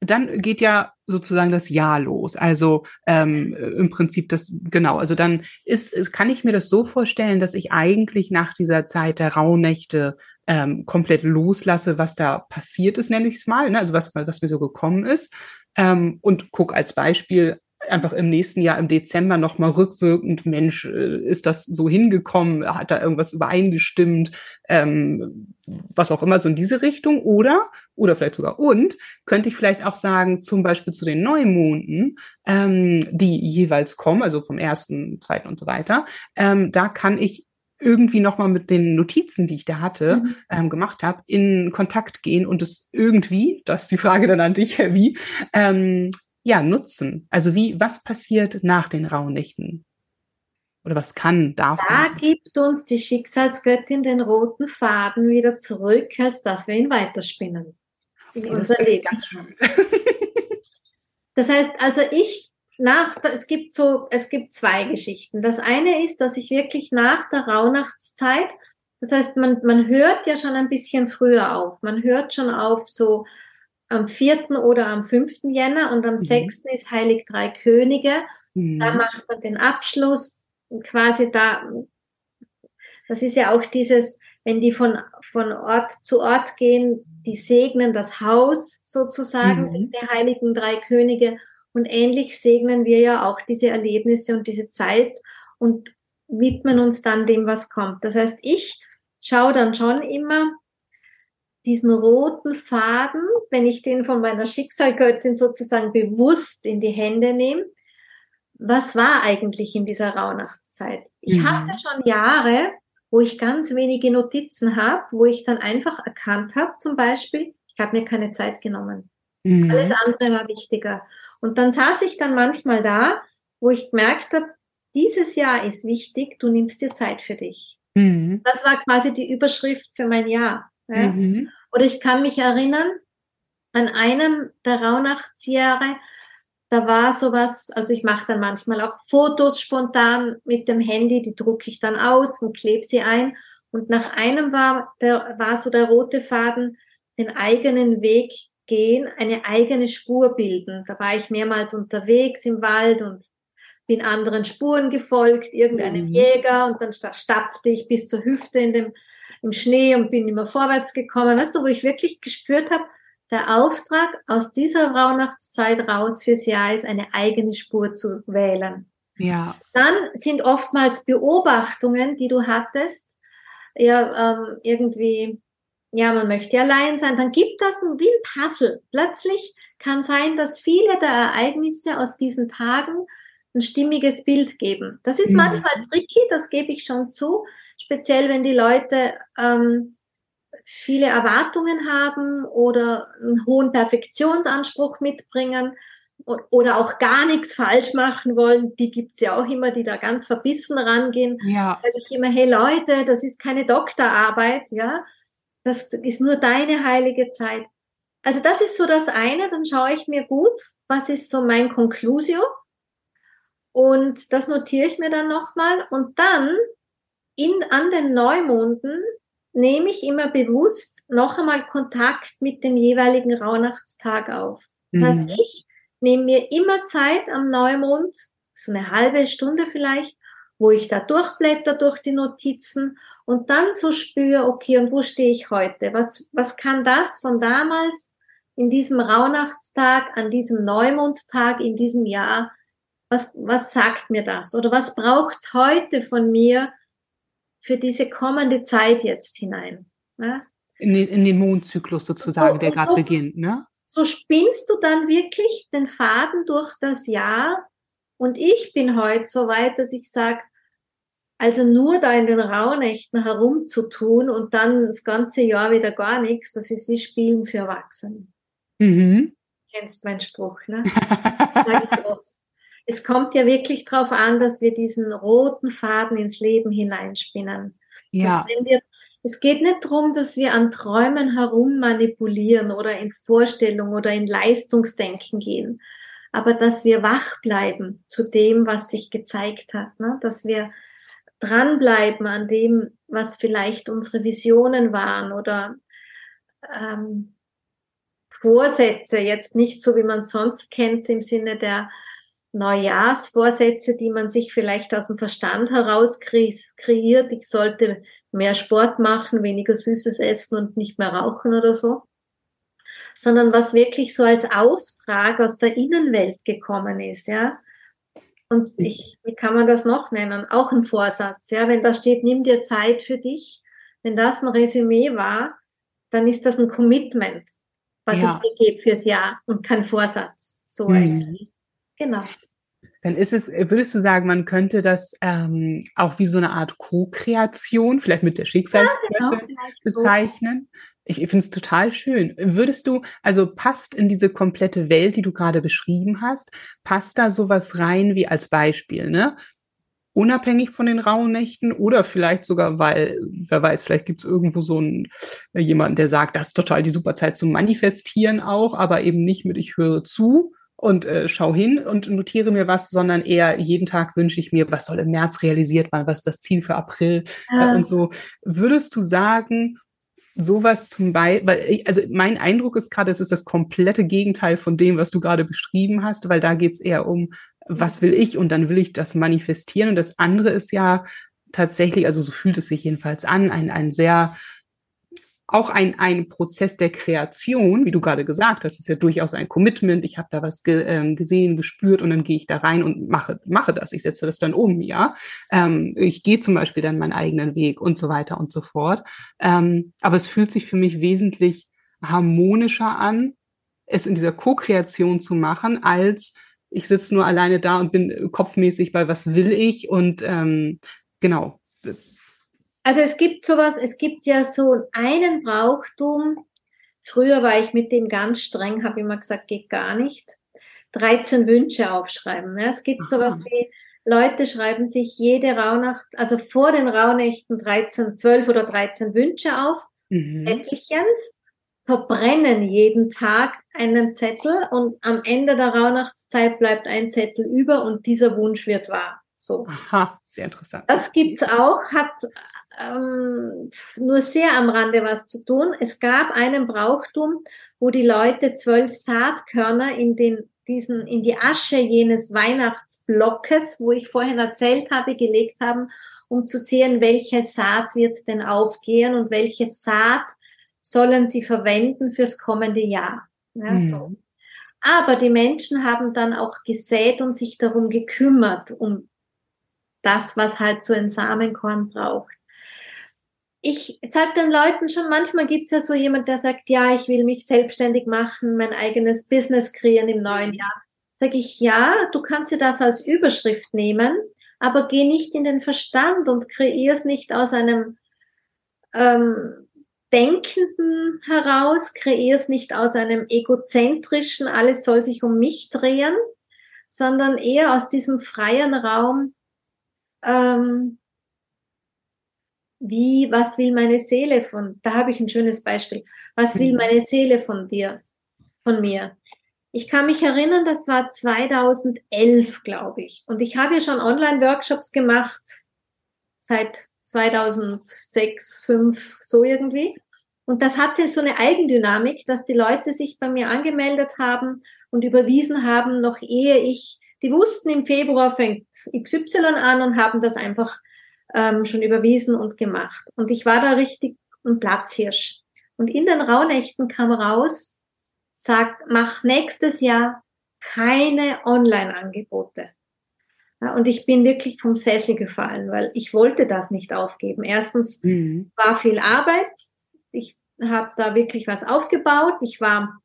dann geht ja sozusagen das Jahr los. Also ähm, im Prinzip das, genau, also dann ist, kann ich mir das so vorstellen, dass ich eigentlich nach dieser Zeit der Rauhnächte ähm, komplett loslasse, was da passiert ist, nenne ich es mal, ne? also was, was mir so gekommen ist. Ähm, und guck als Beispiel einfach im nächsten Jahr im Dezember nochmal rückwirkend, Mensch, äh, ist das so hingekommen, hat da irgendwas übereingestimmt, ähm, was auch immer so in diese Richtung. Oder, oder vielleicht sogar und, könnte ich vielleicht auch sagen, zum Beispiel zu den Neumonden, ähm, die jeweils kommen, also vom ersten, zweiten und so weiter, ähm, da kann ich irgendwie nochmal mit den Notizen, die ich da hatte, mhm. ähm, gemacht habe, in Kontakt gehen und es irgendwie, das ist die Frage dann an dich, wie, ähm, ja, nutzen? Also wie, was passiert nach den Rauhnächten? Oder was kann, darf? Da gibt uns die Schicksalsgöttin den roten Faden wieder zurück, als dass wir ihn weiterspinnen. In okay, unser Leben. Ganz schön. *laughs* das heißt, also ich nach, es gibt so, es gibt zwei Geschichten. Das eine ist, dass ich wirklich nach der Rauhnachtszeit, das heißt, man, man hört ja schon ein bisschen früher auf. Man hört schon auf so am 4. oder am 5. Jänner und am mhm. 6. ist Heilig Drei Könige. Mhm. Da macht man den Abschluss quasi da. Das ist ja auch dieses, wenn die von, von Ort zu Ort gehen, die segnen das Haus sozusagen mhm. der Heiligen Drei Könige. Und ähnlich segnen wir ja auch diese Erlebnisse und diese Zeit und widmen uns dann dem, was kommt. Das heißt, ich schaue dann schon immer, diesen roten Faden, wenn ich den von meiner Schicksalgöttin sozusagen bewusst in die Hände nehme, was war eigentlich in dieser Rauhnachtszeit? Ich mhm. hatte schon Jahre, wo ich ganz wenige Notizen habe, wo ich dann einfach erkannt habe, zum Beispiel, ich habe mir keine Zeit genommen. Mhm. Alles andere war wichtiger. Und dann saß ich dann manchmal da, wo ich gemerkt habe, dieses Jahr ist wichtig, du nimmst dir Zeit für dich. Mhm. Das war quasi die Überschrift für mein Jahr. Ja? Mhm. Oder ich kann mich erinnern, an einem der Rauhnachtsjahre, da war sowas, also ich mache dann manchmal auch Fotos spontan mit dem Handy, die drucke ich dann aus und klebe sie ein. Und nach einem war, der, war so der rote Faden, den eigenen Weg gehen, eine eigene Spur bilden. Da war ich mehrmals unterwegs im Wald und bin anderen Spuren gefolgt, irgendeinem mhm. Jäger und dann stapfte ich bis zur Hüfte in dem, im Schnee und bin immer vorwärts gekommen. Weißt du, wo ich wirklich gespürt habe, der Auftrag aus dieser Rauhnachtszeit raus fürs Jahr ist, eine eigene Spur zu wählen. Ja. Dann sind oftmals Beobachtungen, die du hattest, ja, ähm, irgendwie, ja, man möchte allein sein, dann gibt das ein, wie ein Puzzle. Plötzlich kann sein, dass viele der Ereignisse aus diesen Tagen ein stimmiges Bild geben. Das ist mhm. manchmal tricky, das gebe ich schon zu, speziell wenn die Leute ähm, viele Erwartungen haben oder einen hohen Perfektionsanspruch mitbringen oder auch gar nichts falsch machen wollen, die gibt's ja auch immer, die da ganz verbissen rangehen. Ja. Sage ich immer, hey Leute, das ist keine Doktorarbeit, ja. Das ist nur deine heilige Zeit. Also das ist so das eine, dann schaue ich mir gut, was ist so mein Conclusio und das notiere ich mir dann nochmal und dann in, an den Neumonden nehme ich immer bewusst noch einmal Kontakt mit dem jeweiligen Rauhnachtstag auf. Das mhm. heißt, ich nehme mir immer Zeit am Neumond, so eine halbe Stunde vielleicht, wo ich da durchblätter durch die Notizen und dann so spüre, okay, und wo stehe ich heute? Was, was kann das von damals in diesem Rauhnachtstag, an diesem Neumondtag in diesem Jahr was, was sagt mir das? Oder was braucht's heute von mir für diese kommende Zeit jetzt hinein? Ja? In, den, in den Mondzyklus sozusagen, so, der gerade so, beginnt, ne? So spinnst du dann wirklich den Faden durch das Jahr. Und ich bin heute so weit, dass ich sage, also nur da in den Rauhnächten herumzutun und dann das ganze Jahr wieder gar nichts, das ist wie Spielen für Erwachsene. Mhm. Kennst meinen Spruch, ne? *laughs* Sag ich oft es kommt ja wirklich darauf an, dass wir diesen roten Faden ins Leben hineinspinnen. Ja. Wir, es geht nicht darum, dass wir an Träumen herum manipulieren oder in Vorstellung oder in Leistungsdenken gehen, aber dass wir wach bleiben zu dem, was sich gezeigt hat, ne? dass wir dranbleiben an dem, was vielleicht unsere Visionen waren oder ähm, Vorsätze, jetzt nicht so, wie man sonst kennt im Sinne der Neujahrsvorsätze, die man sich vielleicht aus dem Verstand heraus kreiert. Ich sollte mehr Sport machen, weniger Süßes essen und nicht mehr rauchen oder so. Sondern was wirklich so als Auftrag aus der Innenwelt gekommen ist, ja. Und ich, wie kann man das noch nennen? Auch ein Vorsatz, ja. Wenn da steht, nimm dir Zeit für dich. Wenn das ein Resümee war, dann ist das ein Commitment, was ja. ich mir gebe fürs Jahr und kein Vorsatz. So mhm. eigentlich. Genau. Dann ist es, würdest du sagen, man könnte das ähm, auch wie so eine Art Co-Kreation, vielleicht mit der Schicksalskette ja, genau, bezeichnen? So. Ich, ich finde es total schön. Würdest du, also passt in diese komplette Welt, die du gerade beschrieben hast, passt da sowas rein wie als Beispiel, ne? unabhängig von den rauen Nächten oder vielleicht sogar, weil, wer weiß, vielleicht gibt es irgendwo so einen, jemanden, der sagt, das ist total die super Zeit zum Manifestieren auch, aber eben nicht mit ich höre zu, und äh, schau hin und notiere mir was, sondern eher jeden Tag wünsche ich mir, was soll im März realisiert werden, was ist das Ziel für April äh, ja. äh, und so. Würdest du sagen, sowas zum Beispiel, weil, also mein Eindruck ist gerade, es ist das komplette Gegenteil von dem, was du gerade beschrieben hast, weil da geht es eher um, was will ich und dann will ich das manifestieren und das andere ist ja tatsächlich, also so fühlt es sich jedenfalls an, ein, ein sehr auch ein, ein Prozess der Kreation, wie du gerade gesagt hast, ist ja durchaus ein Commitment. Ich habe da was ge, ähm, gesehen, gespürt und dann gehe ich da rein und mache, mache das. Ich setze das dann um, ja. Ähm, ich gehe zum Beispiel dann meinen eigenen Weg und so weiter und so fort. Ähm, aber es fühlt sich für mich wesentlich harmonischer an, es in dieser Co-Kreation zu machen, als ich sitze nur alleine da und bin kopfmäßig bei was will ich und ähm, genau also es gibt sowas, es gibt ja so einen Brauchtum früher war ich mit dem ganz streng, habe immer gesagt, geht gar nicht. 13 Wünsche aufschreiben. Ja, es gibt sowas wie, Leute schreiben sich jede Rauhnacht, also vor den Rauhnächten 13, 12 oder 13 Wünsche auf, mhm. etlichens, verbrennen jeden Tag einen Zettel und am Ende der Rauhnachtszeit bleibt ein Zettel über und dieser Wunsch wird wahr. So. Aha, sehr interessant. Das gibt's auch, hat ähm, nur sehr am Rande was zu tun. Es gab einen Brauchtum, wo die Leute zwölf Saatkörner in den diesen in die Asche jenes Weihnachtsblockes, wo ich vorhin erzählt habe, gelegt haben, um zu sehen, welche Saat wird denn aufgehen und welche Saat sollen sie verwenden fürs kommende Jahr. Ja, mhm. so. Aber die Menschen haben dann auch gesät und sich darum gekümmert, um das, was halt so ein Samenkorn braucht. Ich sage den Leuten schon, manchmal gibt es ja so jemand, der sagt, ja, ich will mich selbstständig machen, mein eigenes Business kreieren im neuen Jahr. Sage ich, ja, du kannst dir das als Überschrift nehmen, aber geh nicht in den Verstand und kreier es nicht aus einem ähm, Denkenden heraus, kreier es nicht aus einem egozentrischen, alles soll sich um mich drehen, sondern eher aus diesem freien Raum, ähm, wie, was will meine Seele von, da habe ich ein schönes Beispiel, was will mhm. meine Seele von dir, von mir? Ich kann mich erinnern, das war 2011, glaube ich. Und ich habe ja schon Online-Workshops gemacht seit 2006, 2005, so irgendwie. Und das hatte so eine Eigendynamik, dass die Leute sich bei mir angemeldet haben und überwiesen haben, noch ehe ich, die wussten, im Februar fängt XY an und haben das einfach ähm, schon überwiesen und gemacht. Und ich war da richtig ein Platzhirsch. Und in den Rauhnächten kam raus, sagt, mach nächstes Jahr keine Online-Angebote. Ja, und ich bin wirklich vom Sessel gefallen, weil ich wollte das nicht aufgeben. Erstens mhm. war viel Arbeit. Ich habe da wirklich was aufgebaut. Ich war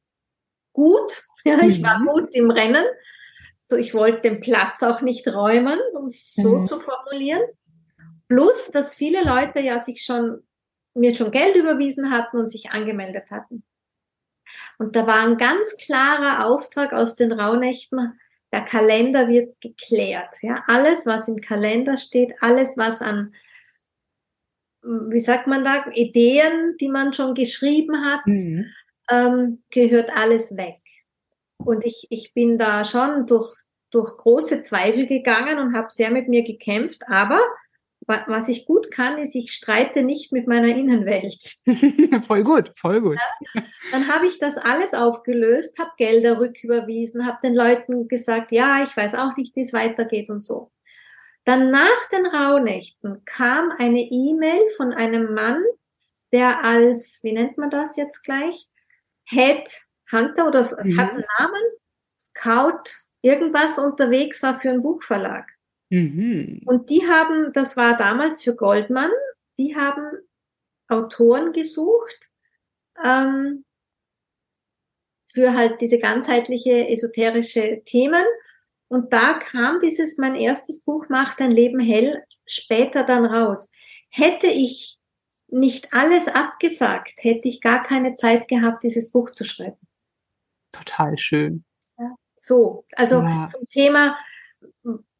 gut. *laughs* Ja, mhm. ich war mhm. gut im Rennen. So, ich wollte den Platz auch nicht räumen, um es so mhm. zu formulieren. Plus, dass viele Leute ja sich schon, mir schon Geld überwiesen hatten und sich angemeldet hatten. Und da war ein ganz klarer Auftrag aus den Rauhnächten, der Kalender wird geklärt. Ja, alles, was im Kalender steht, alles, was an, wie sagt man da, Ideen, die man schon geschrieben hat, mhm. ähm, gehört alles weg. Und ich, ich bin da schon durch, durch große Zweifel gegangen und habe sehr mit mir gekämpft, aber was ich gut kann, ist, ich streite nicht mit meiner Innenwelt. *laughs* *laughs* voll gut, voll gut. Ja, dann habe ich das alles aufgelöst, habe Gelder rücküberwiesen, habe den Leuten gesagt, ja, ich weiß auch nicht, wie es weitergeht und so. Dann nach den Rauhnächten kam eine E-Mail von einem Mann, der als, wie nennt man das jetzt gleich? Head Hunter oder mhm. hat einen Namen, Scout, irgendwas unterwegs war für einen Buchverlag. Mhm. Und die haben, das war damals für Goldman, die haben Autoren gesucht ähm, für halt diese ganzheitliche esoterische Themen. Und da kam dieses, mein erstes Buch Macht dein Leben hell, später dann raus. Hätte ich nicht alles abgesagt, hätte ich gar keine Zeit gehabt, dieses Buch zu schreiben. Total schön. Ja, so, also ja. zum Thema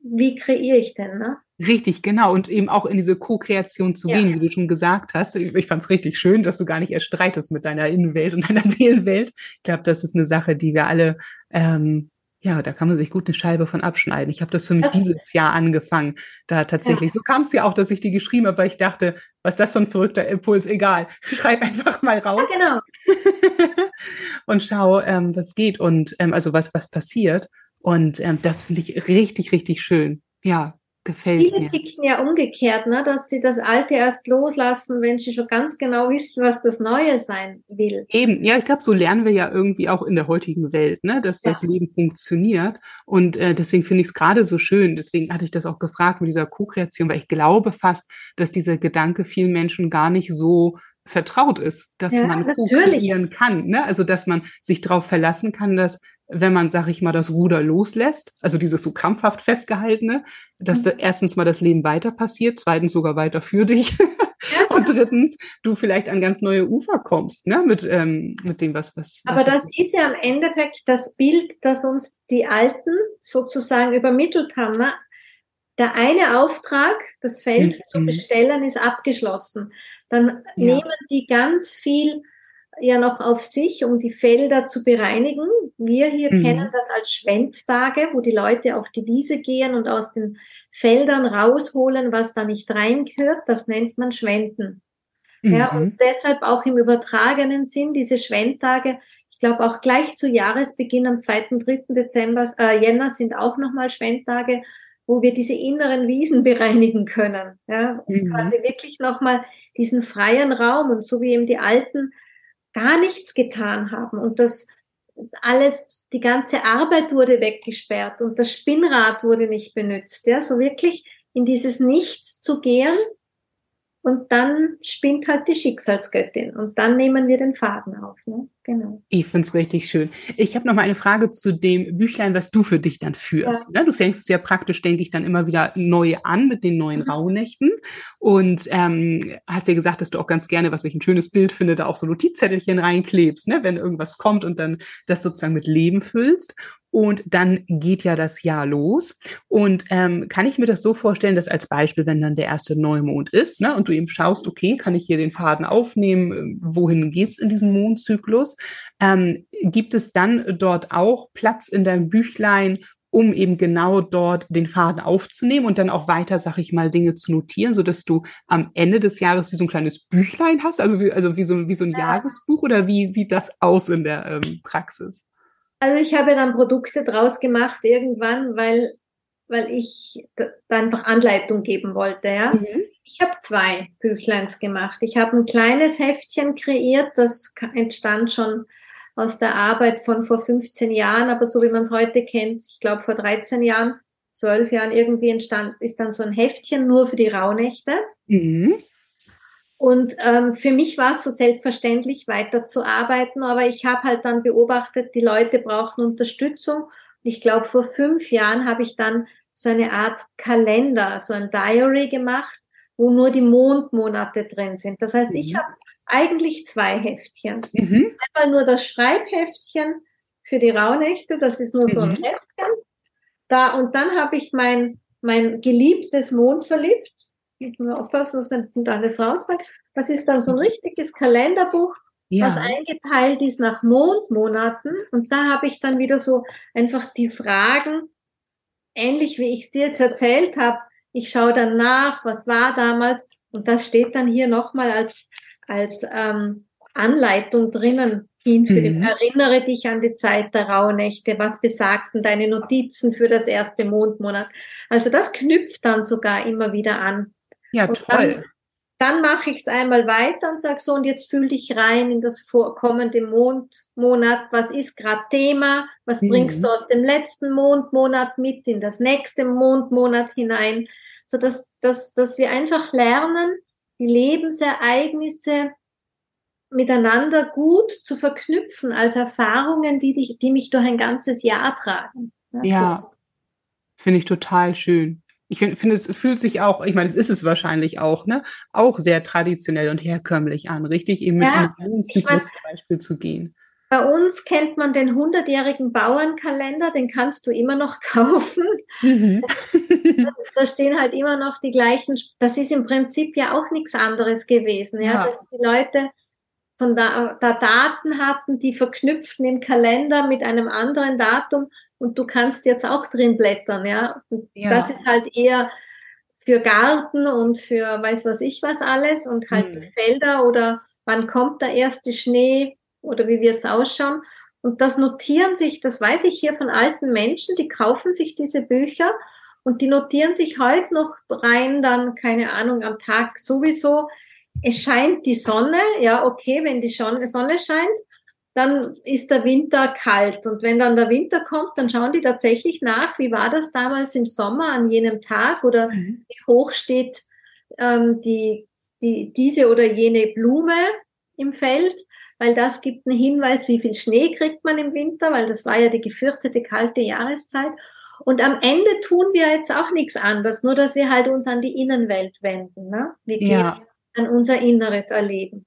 wie kreiere ich denn, ne? Richtig, genau. Und eben auch in diese Co-Kreation zu ja. gehen, wie du schon gesagt hast. Ich, ich fand es richtig schön, dass du gar nicht erst streitest mit deiner Innenwelt und *laughs* deiner Seelenwelt. Ich glaube, das ist eine Sache, die wir alle, ähm, ja, da kann man sich gut eine Scheibe von abschneiden. Ich habe das für mich das dieses Jahr angefangen. Da tatsächlich. Ja. So kam es ja auch, dass ich die geschrieben habe, weil ich dachte, was ist das für ein verrückter Impuls? Egal. *laughs* Schreib einfach mal raus. Ja, genau. *laughs* und schau, ähm, was geht und ähm, also was, was passiert. Und ähm, das finde ich richtig, richtig schön. Ja, gefällt Viele mir. Viele ticken ja umgekehrt, ne, dass sie das Alte erst loslassen, wenn sie schon ganz genau wissen, was das Neue sein will. Eben, ja, ich glaube, so lernen wir ja irgendwie auch in der heutigen Welt, ne, dass das ja. Leben funktioniert. Und äh, deswegen finde ich es gerade so schön. Deswegen hatte ich das auch gefragt mit dieser Co-Kreation, weil ich glaube fast, dass dieser Gedanke vielen Menschen gar nicht so vertraut ist, dass ja, man co-kreieren kann. Ne? Also dass man sich darauf verlassen kann, dass wenn man, sag ich mal, das Ruder loslässt, also dieses so krampfhaft festgehaltene, dass mhm. da erstens mal das Leben weiter passiert, zweitens sogar weiter für dich. *laughs* Und drittens, du vielleicht an ganz neue Ufer kommst, ne? Mit, ähm, mit dem, was, was. Aber was das ist ja im Endeffekt das Bild, das uns die Alten sozusagen übermittelt haben. Ne? Der eine Auftrag, das Feld mhm. zu bestellen, ist abgeschlossen. Dann ja. nehmen die ganz viel ja noch auf sich, um die Felder zu bereinigen. Wir hier mhm. kennen das als Schwendtage, wo die Leute auf die Wiese gehen und aus den Feldern rausholen, was da nicht reingehört. Das nennt man Schwenden. Mhm. Ja, und deshalb auch im übertragenen Sinn diese Schwendtage. Ich glaube auch gleich zu Jahresbeginn am 2., 3. Dezember, äh, Jänner sind auch nochmal Schwendtage, wo wir diese inneren Wiesen *laughs* bereinigen können. Ja, mhm. quasi wirklich nochmal diesen freien Raum und so wie eben die Alten gar nichts getan haben und das alles, die ganze Arbeit wurde weggesperrt und das Spinnrad wurde nicht benutzt. Ja, so wirklich in dieses Nichts zu gehen und dann spinnt halt die Schicksalsgöttin und dann nehmen wir den Faden auf. Ne? Genau. Ich finde es richtig schön. Ich habe noch mal eine Frage zu dem Büchlein, was du für dich dann führst. Ja. Ne? Du fängst es ja praktisch, denke ich, dann immer wieder neu an mit den neuen mhm. Rauhnächten und ähm, hast ja gesagt, dass du auch ganz gerne, was ich ein schönes Bild finde, da auch so Notizzettelchen reinklebst, ne? wenn irgendwas kommt und dann das sozusagen mit Leben füllst. Und dann geht ja das Jahr los. Und ähm, kann ich mir das so vorstellen, dass als Beispiel, wenn dann der erste Neumond ist, ne, und du eben schaust, okay, kann ich hier den Faden aufnehmen, wohin geht's in diesem Mondzyklus? Ähm, gibt es dann dort auch Platz in deinem Büchlein, um eben genau dort den Faden aufzunehmen und dann auch weiter, sag ich mal, Dinge zu notieren, so dass du am Ende des Jahres wie so ein kleines Büchlein hast, also wie, also wie so, wie so ein Jahresbuch oder wie sieht das aus in der ähm, Praxis? Also ich habe dann Produkte draus gemacht irgendwann, weil, weil ich da einfach Anleitung geben wollte. Ja? Mhm. Ich habe zwei Büchleins gemacht. Ich habe ein kleines Heftchen kreiert, das entstand schon aus der Arbeit von vor 15 Jahren, aber so wie man es heute kennt, ich glaube vor 13 Jahren, 12 Jahren irgendwie entstand, ist dann so ein Heftchen nur für die Rauhnächte. Mhm. Und ähm, für mich war es so selbstverständlich, weiterzuarbeiten, aber ich habe halt dann beobachtet, die Leute brauchen Unterstützung. Und ich glaube, vor fünf Jahren habe ich dann so eine Art Kalender, so ein Diary gemacht, wo nur die Mondmonate drin sind. Das heißt, mhm. ich habe eigentlich zwei Heftchen. Mhm. Einmal nur das Schreibheftchen für die Rauhnächte, das ist nur mhm. so ein mhm. Heftchen. Da, und dann habe ich mein, mein geliebtes Mond nur aufpassen, dass nicht alles rausfällt. Das ist dann so ein richtiges Kalenderbuch, ja. was eingeteilt ist nach Mondmonaten. Und da habe ich dann wieder so einfach die Fragen, ähnlich wie ich es dir jetzt erzählt habe. Ich schaue dann nach, was war damals. Und das steht dann hier nochmal als, als ähm, Anleitung drinnen hin für mhm. den Erinnere dich an die Zeit der Rauhnächte. Was besagten deine Notizen für das erste Mondmonat? Also das knüpft dann sogar immer wieder an. Ja, und toll. Dann, dann mache ich es einmal weiter und sage so, und jetzt fühl dich rein in das kommende Mondmonat. Was ist gerade Thema? Was mhm. bringst du aus dem letzten Mondmonat mit in das nächste Mondmonat hinein? So dass, dass, dass wir einfach lernen, die Lebensereignisse miteinander gut zu verknüpfen als Erfahrungen, die, dich, die mich durch ein ganzes Jahr tragen. Das ja, finde ich total schön ich finde, find, es fühlt sich auch, ich meine, es ist es wahrscheinlich auch, ne, auch sehr traditionell und herkömmlich an, richtig? Eben ja, mit einem Zyklus zum Beispiel zu gehen. Bei uns kennt man den 100-jährigen Bauernkalender, den kannst du immer noch *laughs* kaufen. Mhm. da stehen halt immer noch die gleichen, das ist im Prinzip ja auch nichts anderes gewesen, ja, ja. dass die Leute von da, da Daten hatten, die verknüpften im Kalender mit einem anderen Datum und du kannst jetzt auch drin blättern, ja. ja. Das ist halt eher für Garten und für weiß was ich was alles und halt hm. Felder oder wann kommt der erste Schnee oder wie wird's ausschauen. Und das notieren sich, das weiß ich hier von alten Menschen, die kaufen sich diese Bücher und die notieren sich heute noch rein, dann, keine Ahnung, am Tag sowieso. Es scheint die Sonne, ja, okay, wenn die Sonne scheint, dann ist der Winter kalt. Und wenn dann der Winter kommt, dann schauen die tatsächlich nach, wie war das damals im Sommer an jenem Tag oder mhm. wie hoch steht ähm, die, die, diese oder jene Blume im Feld, weil das gibt einen Hinweis, wie viel Schnee kriegt man im Winter, weil das war ja die gefürchtete kalte Jahreszeit. Und am Ende tun wir jetzt auch nichts anderes, nur dass wir halt uns an die Innenwelt wenden. Ne? Wir gehen ja. an unser Inneres erleben.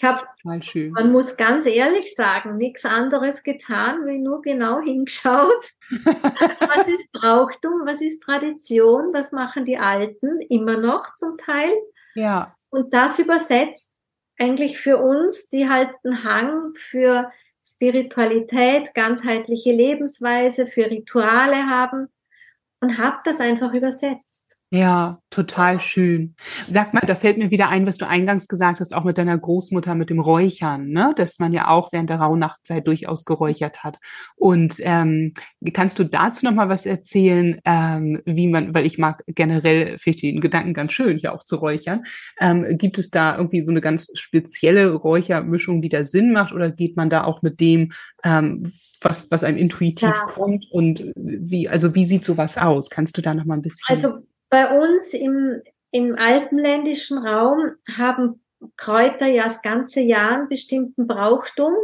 Ich habe, man muss ganz ehrlich sagen, nichts anderes getan, wie nur genau hingeschaut. *laughs* was ist Brauchtum, was ist Tradition, was machen die Alten immer noch zum Teil? Ja. Und das übersetzt eigentlich für uns, die halt einen Hang für Spiritualität, ganzheitliche Lebensweise, für Rituale haben und habe das einfach übersetzt. Ja, total schön. Sag mal, da fällt mir wieder ein, was du eingangs gesagt hast, auch mit deiner Großmutter mit dem Räuchern, ne? dass man ja auch während der Rauhnachtzeit durchaus geräuchert hat. Und ähm, kannst du dazu noch mal was erzählen, ähm, wie man, weil ich mag generell, finde ich den Gedanken ganz schön, ja auch zu räuchern. Ähm, gibt es da irgendwie so eine ganz spezielle Räuchermischung, die da Sinn macht, oder geht man da auch mit dem, ähm, was, was einem intuitiv ja. kommt und wie, also wie sieht sowas aus? Kannst du da noch mal ein bisschen? Also bei uns im, im alpenländischen Raum haben Kräuter ja das ganze Jahr einen bestimmten Brauchtum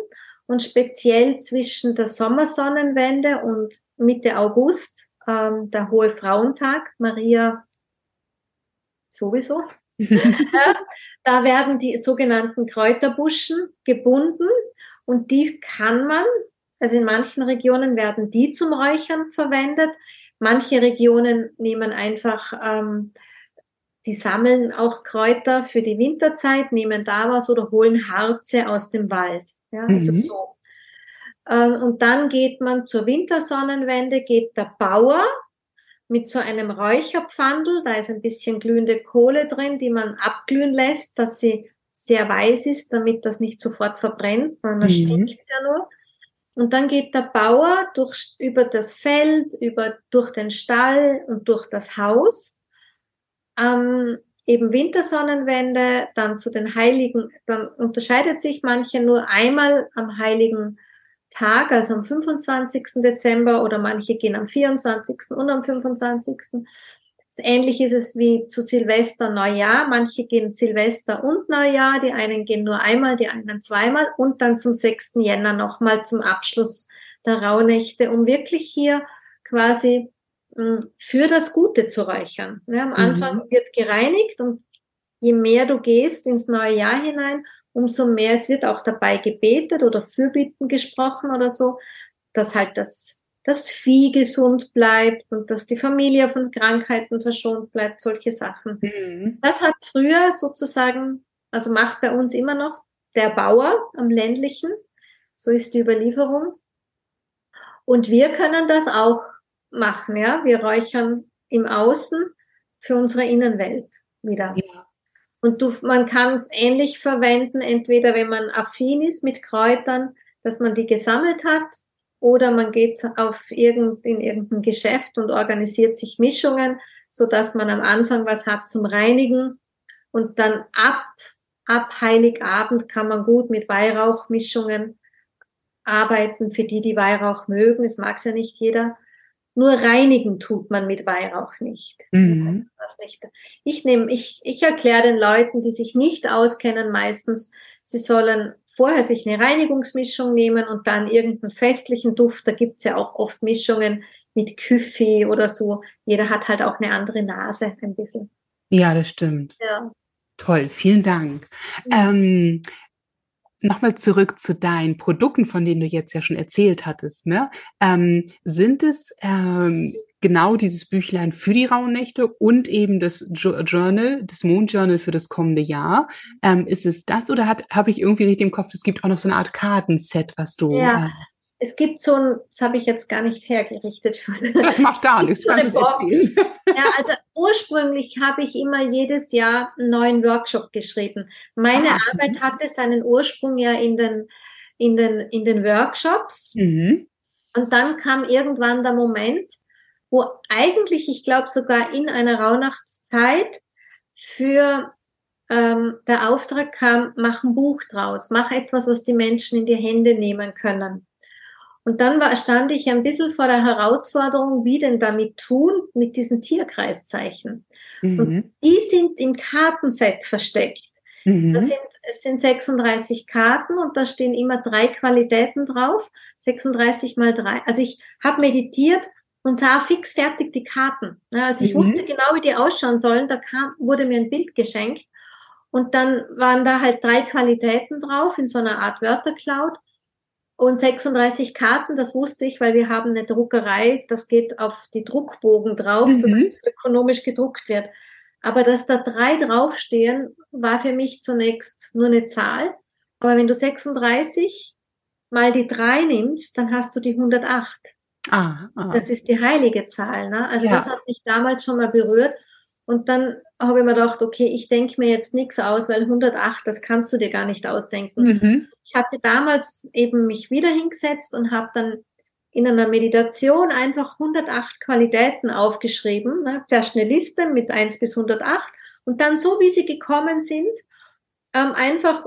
und speziell zwischen der Sommersonnenwende und Mitte August, ähm, der Hohe Frauentag, Maria sowieso, *laughs* da werden die sogenannten Kräuterbuschen gebunden und die kann man, also in manchen Regionen werden die zum Räuchern verwendet, Manche Regionen nehmen einfach, ähm, die sammeln auch Kräuter für die Winterzeit, nehmen da was oder holen Harze aus dem Wald. Ja, also mhm. so. Ähm, und dann geht man zur Wintersonnenwende, geht der Bauer mit so einem Räucherpfandel, da ist ein bisschen glühende Kohle drin, die man abglühen lässt, dass sie sehr weiß ist, damit das nicht sofort verbrennt, sondern mhm. stinkt ja nur. Und dann geht der Bauer durch, über das Feld, über, durch den Stall und durch das Haus. Ähm, eben Wintersonnenwende, dann zu den Heiligen, dann unterscheidet sich manche nur einmal am Heiligen Tag, also am 25. Dezember oder manche gehen am 24. und am 25. Ähnlich ist es wie zu Silvester, Neujahr. Manche gehen Silvester und Neujahr, die einen gehen nur einmal, die anderen zweimal und dann zum 6. Jänner nochmal zum Abschluss der Rauhnächte, um wirklich hier quasi hm, für das Gute zu räuchern. Ja, am Anfang mhm. wird gereinigt und je mehr du gehst ins neue Jahr hinein, umso mehr, es wird auch dabei gebetet oder Fürbitten gesprochen oder so, dass halt das das Vieh gesund bleibt und dass die Familie von Krankheiten verschont bleibt, solche Sachen. Mhm. Das hat früher sozusagen, also macht bei uns immer noch der Bauer am ländlichen. So ist die Überlieferung. Und wir können das auch machen, ja. Wir räuchern im Außen für unsere Innenwelt wieder. Ja. Und du, man kann es ähnlich verwenden, entweder wenn man affin ist mit Kräutern, dass man die gesammelt hat oder man geht auf irgend, in irgendein Geschäft und organisiert sich Mischungen, so dass man am Anfang was hat zum Reinigen und dann ab, ab Heiligabend kann man gut mit Weihrauchmischungen arbeiten, für die, die Weihrauch mögen. Es mag ja nicht jeder. Nur reinigen tut man mit Weihrauch nicht. Mhm. Ich nehme, ich, ich erkläre den Leuten, die sich nicht auskennen, meistens, sie sollen vorher sich eine Reinigungsmischung nehmen und dann irgendeinen festlichen Duft. Da gibt's ja auch oft Mischungen mit Küffi oder so. Jeder hat halt auch eine andere Nase ein bisschen. Ja, das stimmt. Ja. Toll, vielen Dank. Mhm. Ähm, Nochmal zurück zu deinen Produkten, von denen du jetzt ja schon erzählt hattest. Ne? Ähm, sind es ähm, genau dieses Büchlein für die Rauhnächte und eben das Journal, das Mondjournal für das kommende Jahr? Ähm, ist es das oder habe ich irgendwie richtig im Kopf, es gibt auch noch so eine Art Kartenset, was du ja. Äh, es gibt so ein, das habe ich jetzt gar nicht hergerichtet. *laughs* Das macht gar nichts, kannst es erzählen. Ja, also ursprünglich habe ich immer jedes Jahr einen neuen Workshop geschrieben. Meine ah, Arbeit hatte seinen Ursprung ja in den, in den, in den Workshops. Mhm. Und dann kam irgendwann der Moment, wo eigentlich, ich glaube sogar in einer Rauhnachtszeit für ähm, der Auftrag kam, mach ein Buch draus, mach etwas, was die Menschen in die Hände nehmen können. Und dann war, stand ich ein bisschen vor der Herausforderung, wie denn damit tun mit diesen Tierkreiszeichen. Mhm. Und die sind im Kartenset versteckt. Mhm. Das sind, es sind 36 Karten und da stehen immer drei Qualitäten drauf. 36 mal drei. Also ich habe meditiert und sah fix fertig die Karten. Also ich mhm. wusste genau, wie die ausschauen sollen. Da kam, wurde mir ein Bild geschenkt. Und dann waren da halt drei Qualitäten drauf in so einer Art Wörtercloud und 36 Karten, das wusste ich, weil wir haben eine Druckerei, das geht auf die Druckbogen drauf, mhm. sodass es ökonomisch gedruckt wird. Aber dass da drei draufstehen, war für mich zunächst nur eine Zahl. Aber wenn du 36 mal die drei nimmst, dann hast du die 108. Ah, ah. Das ist die heilige Zahl. Ne? Also ja. das hat mich damals schon mal berührt. Und dann habe ich mir gedacht, okay, ich denke mir jetzt nichts aus, weil 108, das kannst du dir gar nicht ausdenken. Mhm. Ich hatte damals eben mich wieder hingesetzt und habe dann in einer Meditation einfach 108 Qualitäten aufgeschrieben. Ne? Zuerst eine Liste mit 1 bis 108 und dann so, wie sie gekommen sind, ähm, einfach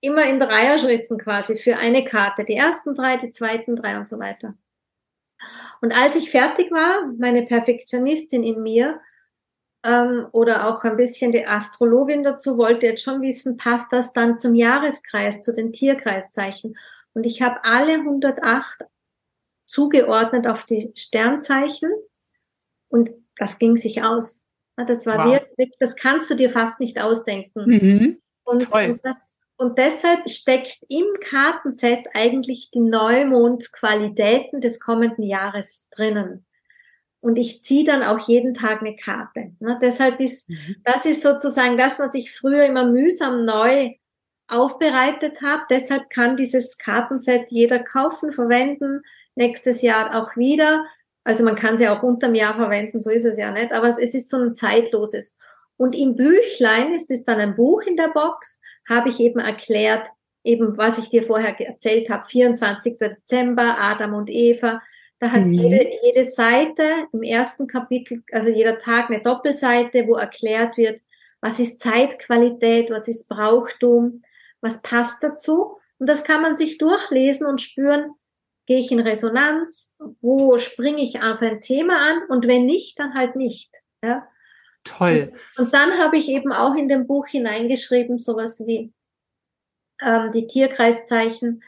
immer in Dreierschritten quasi für eine Karte. Die ersten drei, die zweiten drei und so weiter. Und als ich fertig war, meine Perfektionistin in mir, ähm, oder auch ein bisschen die Astrologin dazu wollte jetzt schon wissen, passt das dann zum Jahreskreis, zu den Tierkreiszeichen. Und ich habe alle 108 zugeordnet auf die Sternzeichen und das ging sich aus. Das war wow. wirklich, das kannst du dir fast nicht ausdenken. Mhm. Und, und, das, und deshalb steckt im Kartenset eigentlich die Neumondsqualitäten des kommenden Jahres drinnen und ich ziehe dann auch jeden Tag eine Karte. Ne? Deshalb ist, mhm. das ist sozusagen das, was ich früher immer mühsam neu aufbereitet habe. Deshalb kann dieses Kartenset jeder kaufen, verwenden, nächstes Jahr auch wieder. Also man kann sie auch unterm Jahr verwenden, so ist es ja nicht, aber es ist so ein zeitloses. Und im Büchlein, es ist dann ein Buch in der Box, habe ich eben erklärt, eben was ich dir vorher erzählt habe, 24. Dezember, Adam und Eva, da hat mhm. jede, jede Seite im ersten Kapitel, also jeder Tag eine Doppelseite, wo erklärt wird, was ist Zeitqualität, was ist Brauchtum, was passt dazu. Und das kann man sich durchlesen und spüren, gehe ich in Resonanz, wo springe ich auf ein Thema an und wenn nicht, dann halt nicht. Ja? Toll. Und, und dann habe ich eben auch in dem Buch hineingeschrieben, sowas wie ähm, die Tierkreiszeichen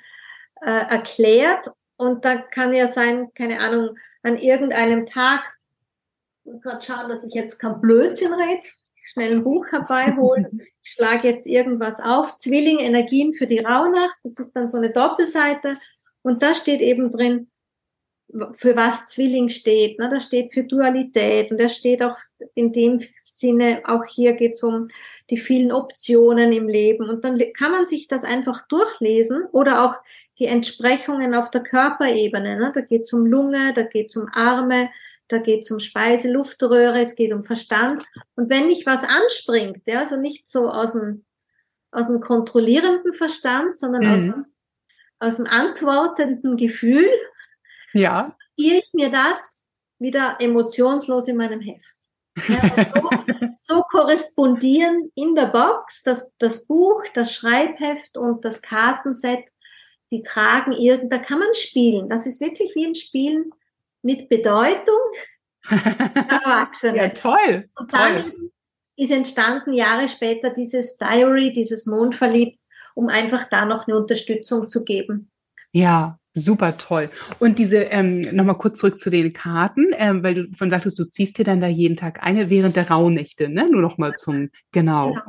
äh, erklärt und da kann ja sein, keine Ahnung, an irgendeinem Tag, gerade schauen, dass ich jetzt kein Blödsinn rede, schnell ein Buch herbeiholen, *laughs* ich schlage jetzt irgendwas auf, Zwilling, Energien für die Rauhnacht, das ist dann so eine Doppelseite und da steht eben drin, für was Zwilling steht. Ne? Das steht für Dualität und das steht auch in dem Sinne, auch hier geht es um die vielen Optionen im Leben. Und dann kann man sich das einfach durchlesen oder auch die Entsprechungen auf der Körperebene. Ne? Da geht es um Lunge, da geht es um Arme, da geht es um Speise, Luftröhre, es geht um Verstand. Und wenn nicht was anspringt, ja, also nicht so aus dem, aus dem kontrollierenden Verstand, sondern mhm. aus, dem, aus dem antwortenden Gefühl, ja. Gehe ich mir das wieder emotionslos in meinem Heft. Ja, so, so, korrespondieren in der Box das, das Buch, das Schreibheft und das Kartenset, die tragen irgend, da kann man spielen. Das ist wirklich wie ein Spielen mit Bedeutung *laughs* Erwachsene. ja, toll. Und dann toll. ist entstanden Jahre später dieses Diary, dieses Mondverliebt, um einfach da noch eine Unterstützung zu geben. Ja, Super toll. Und diese, ähm, nochmal kurz zurück zu den Karten, ähm, weil du von sagtest, du ziehst dir dann da jeden Tag eine während der Rauhnächte, ne? Nur nochmal zum, genau. genau.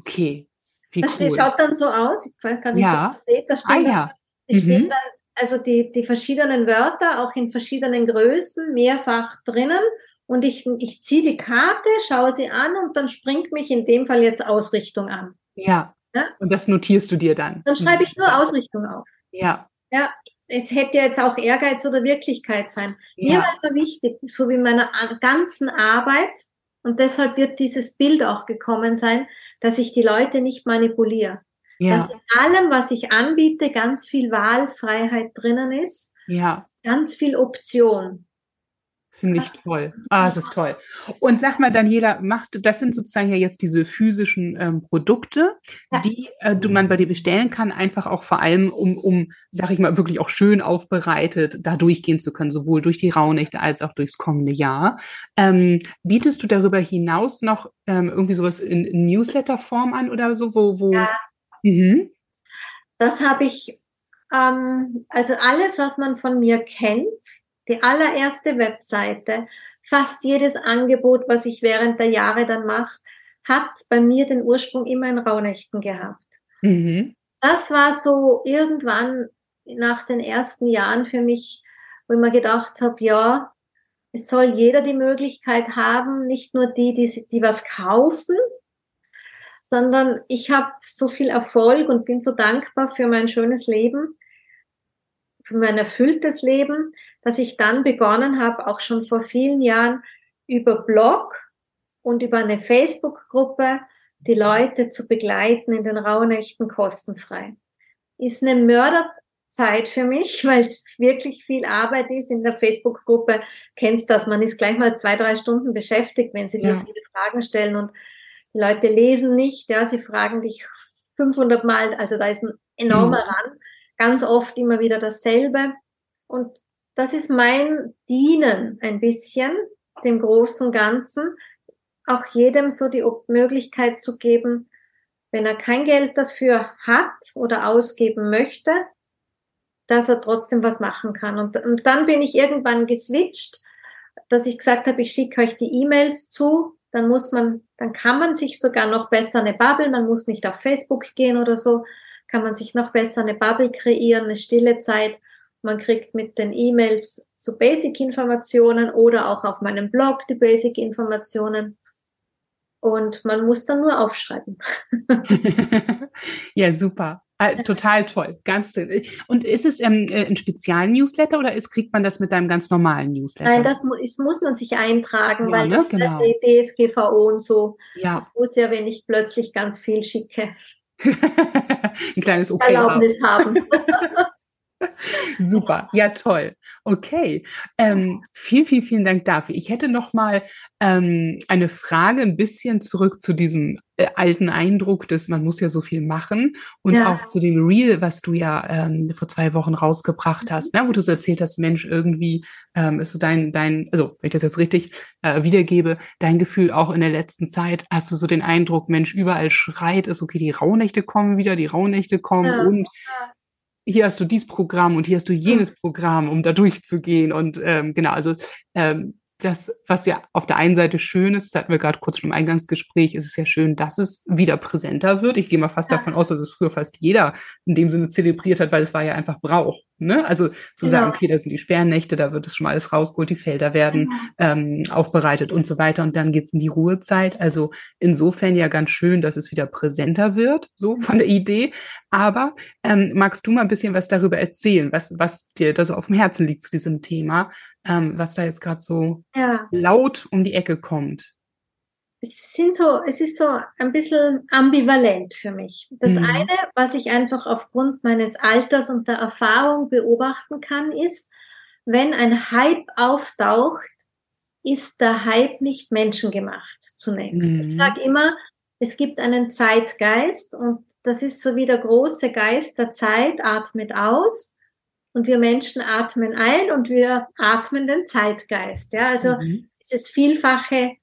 Okay. Wie das cool. schaut dann so aus, ich weiß gar nicht, ja. ob ihr seht, da steht, ah, ja. mhm. dann, also die, die verschiedenen Wörter, auch in verschiedenen Größen, mehrfach drinnen. Und ich, ich ziehe die Karte, schaue sie an und dann springt mich in dem Fall jetzt Ausrichtung an. Ja. ja? Und das notierst du dir dann. Dann schreibe ich nur Ausrichtung auf. Ja. Ja, es hätte jetzt auch Ehrgeiz oder Wirklichkeit sein. Ja. Mir war immer wichtig, so wie in meiner ganzen Arbeit, und deshalb wird dieses Bild auch gekommen sein, dass ich die Leute nicht manipuliere. Ja. Dass in allem, was ich anbiete, ganz viel Wahlfreiheit drinnen ist. Ja. Ganz viel Option. Finde ich toll. Ah, das ist toll. Und sag mal, Daniela, machst du, das sind sozusagen ja jetzt diese physischen ähm, Produkte, ja. die äh, du, man bei dir bestellen kann, einfach auch vor allem, um, um, sag ich mal, wirklich auch schön aufbereitet da durchgehen zu können, sowohl durch die Rauhnächte als auch durchs kommende Jahr. Ähm, bietest du darüber hinaus noch ähm, irgendwie sowas in, in Newsletter-Form an oder so, wo, wo? Ja. Mhm. Das habe ich, ähm, also alles, was man von mir kennt, die allererste Webseite, fast jedes Angebot, was ich während der Jahre dann mache, hat bei mir den Ursprung immer in Rauhnächten gehabt. Mhm. Das war so irgendwann nach den ersten Jahren für mich, wo ich mir gedacht habe, ja, es soll jeder die Möglichkeit haben, nicht nur die, die, die was kaufen, sondern ich habe so viel Erfolg und bin so dankbar für mein schönes Leben, für mein erfülltes Leben, dass ich dann begonnen habe, auch schon vor vielen Jahren über Blog und über eine Facebook-Gruppe die Leute zu begleiten in den Rauhnächten kostenfrei. Ist eine Mörderzeit für mich, *laughs* weil es wirklich viel Arbeit ist. In der Facebook-Gruppe kennst das, man ist gleich mal zwei, drei Stunden beschäftigt, wenn sie dir ja. viele Fragen stellen und die Leute lesen nicht, ja, sie fragen dich 500 Mal, also da ist ein enormer mhm. Rand, ganz oft immer wieder dasselbe. Und das ist mein Dienen ein bisschen, dem großen Ganzen, auch jedem so die Möglichkeit zu geben, wenn er kein Geld dafür hat oder ausgeben möchte, dass er trotzdem was machen kann. Und, und dann bin ich irgendwann geswitcht, dass ich gesagt habe, ich schicke euch die E-Mails zu, dann muss man, dann kann man sich sogar noch besser eine Bubble, man muss nicht auf Facebook gehen oder so, kann man sich noch besser eine Bubble kreieren, eine stille Zeit. Man kriegt mit den E-Mails so Basic-Informationen oder auch auf meinem Blog die Basic-Informationen. Und man muss dann nur aufschreiben. *laughs* ja, super. Äh, total toll, ganz toll. Und ist es ähm, äh, ein Spezial-Newsletter oder ist, kriegt man das mit deinem ganz normalen Newsletter? Nein, das mu ist, muss man sich eintragen, ja, weil ne? das genau. ist die DSGVO und so. Ja. Muss ja, wenn ich plötzlich ganz viel schicke, *laughs* ein kleines Okay Erlaubnis haben. *laughs* *laughs* Super, ja toll. Okay, ähm, vielen, vielen, vielen Dank dafür. Ich hätte noch mal ähm, eine Frage, ein bisschen zurück zu diesem äh, alten Eindruck, dass man muss ja so viel machen und ja. auch zu dem Reel, was du ja ähm, vor zwei Wochen rausgebracht mhm. hast, ne, wo du so erzählt hast, Mensch, irgendwie ähm, ist so dein, dein, also wenn ich das jetzt richtig äh, wiedergebe, dein Gefühl auch in der letzten Zeit, hast du so den Eindruck, Mensch, überall schreit es, okay, die Rauhnächte kommen wieder, die Rauhnächte kommen ja. und hier hast du dies Programm und hier hast du jenes Programm, um da durchzugehen. Und ähm, genau, also ähm, das, was ja auf der einen Seite schön ist, das hatten wir gerade kurz schon im Eingangsgespräch, ist es ja schön, dass es wieder präsenter wird. Ich gehe mal fast ja. davon aus, dass es früher fast jeder in dem Sinne zelebriert hat, weil es war ja einfach Brauch. Ne? Also zu genau. sagen, okay, da sind die Sperrnächte, da wird es schon mal alles rausgeholt, die Felder werden genau. ähm, aufbereitet und so weiter und dann geht's in die Ruhezeit. Also insofern ja ganz schön, dass es wieder präsenter wird, so von der Idee. Aber ähm, magst du mal ein bisschen was darüber erzählen, was, was dir da so auf dem Herzen liegt zu diesem Thema? ähm, was da jetzt gerade so ja. laut um die Ecke kommt? Es sind so, es ist so ein bisschen ambivalent für mich. Das mhm. eine, was ich einfach aufgrund meines Alters und der Erfahrung beobachten kann, ist, wenn ein Hype auftaucht, ist der Hype nicht menschengemacht zunächst. Mhm. Ich sage immer, es gibt einen Zeitgeist und das ist so wie der große Geist der Zeit, atmet aus und wir Menschen atmen ein und wir atmen den Zeitgeist. Ja, also mhm. dieses vielfache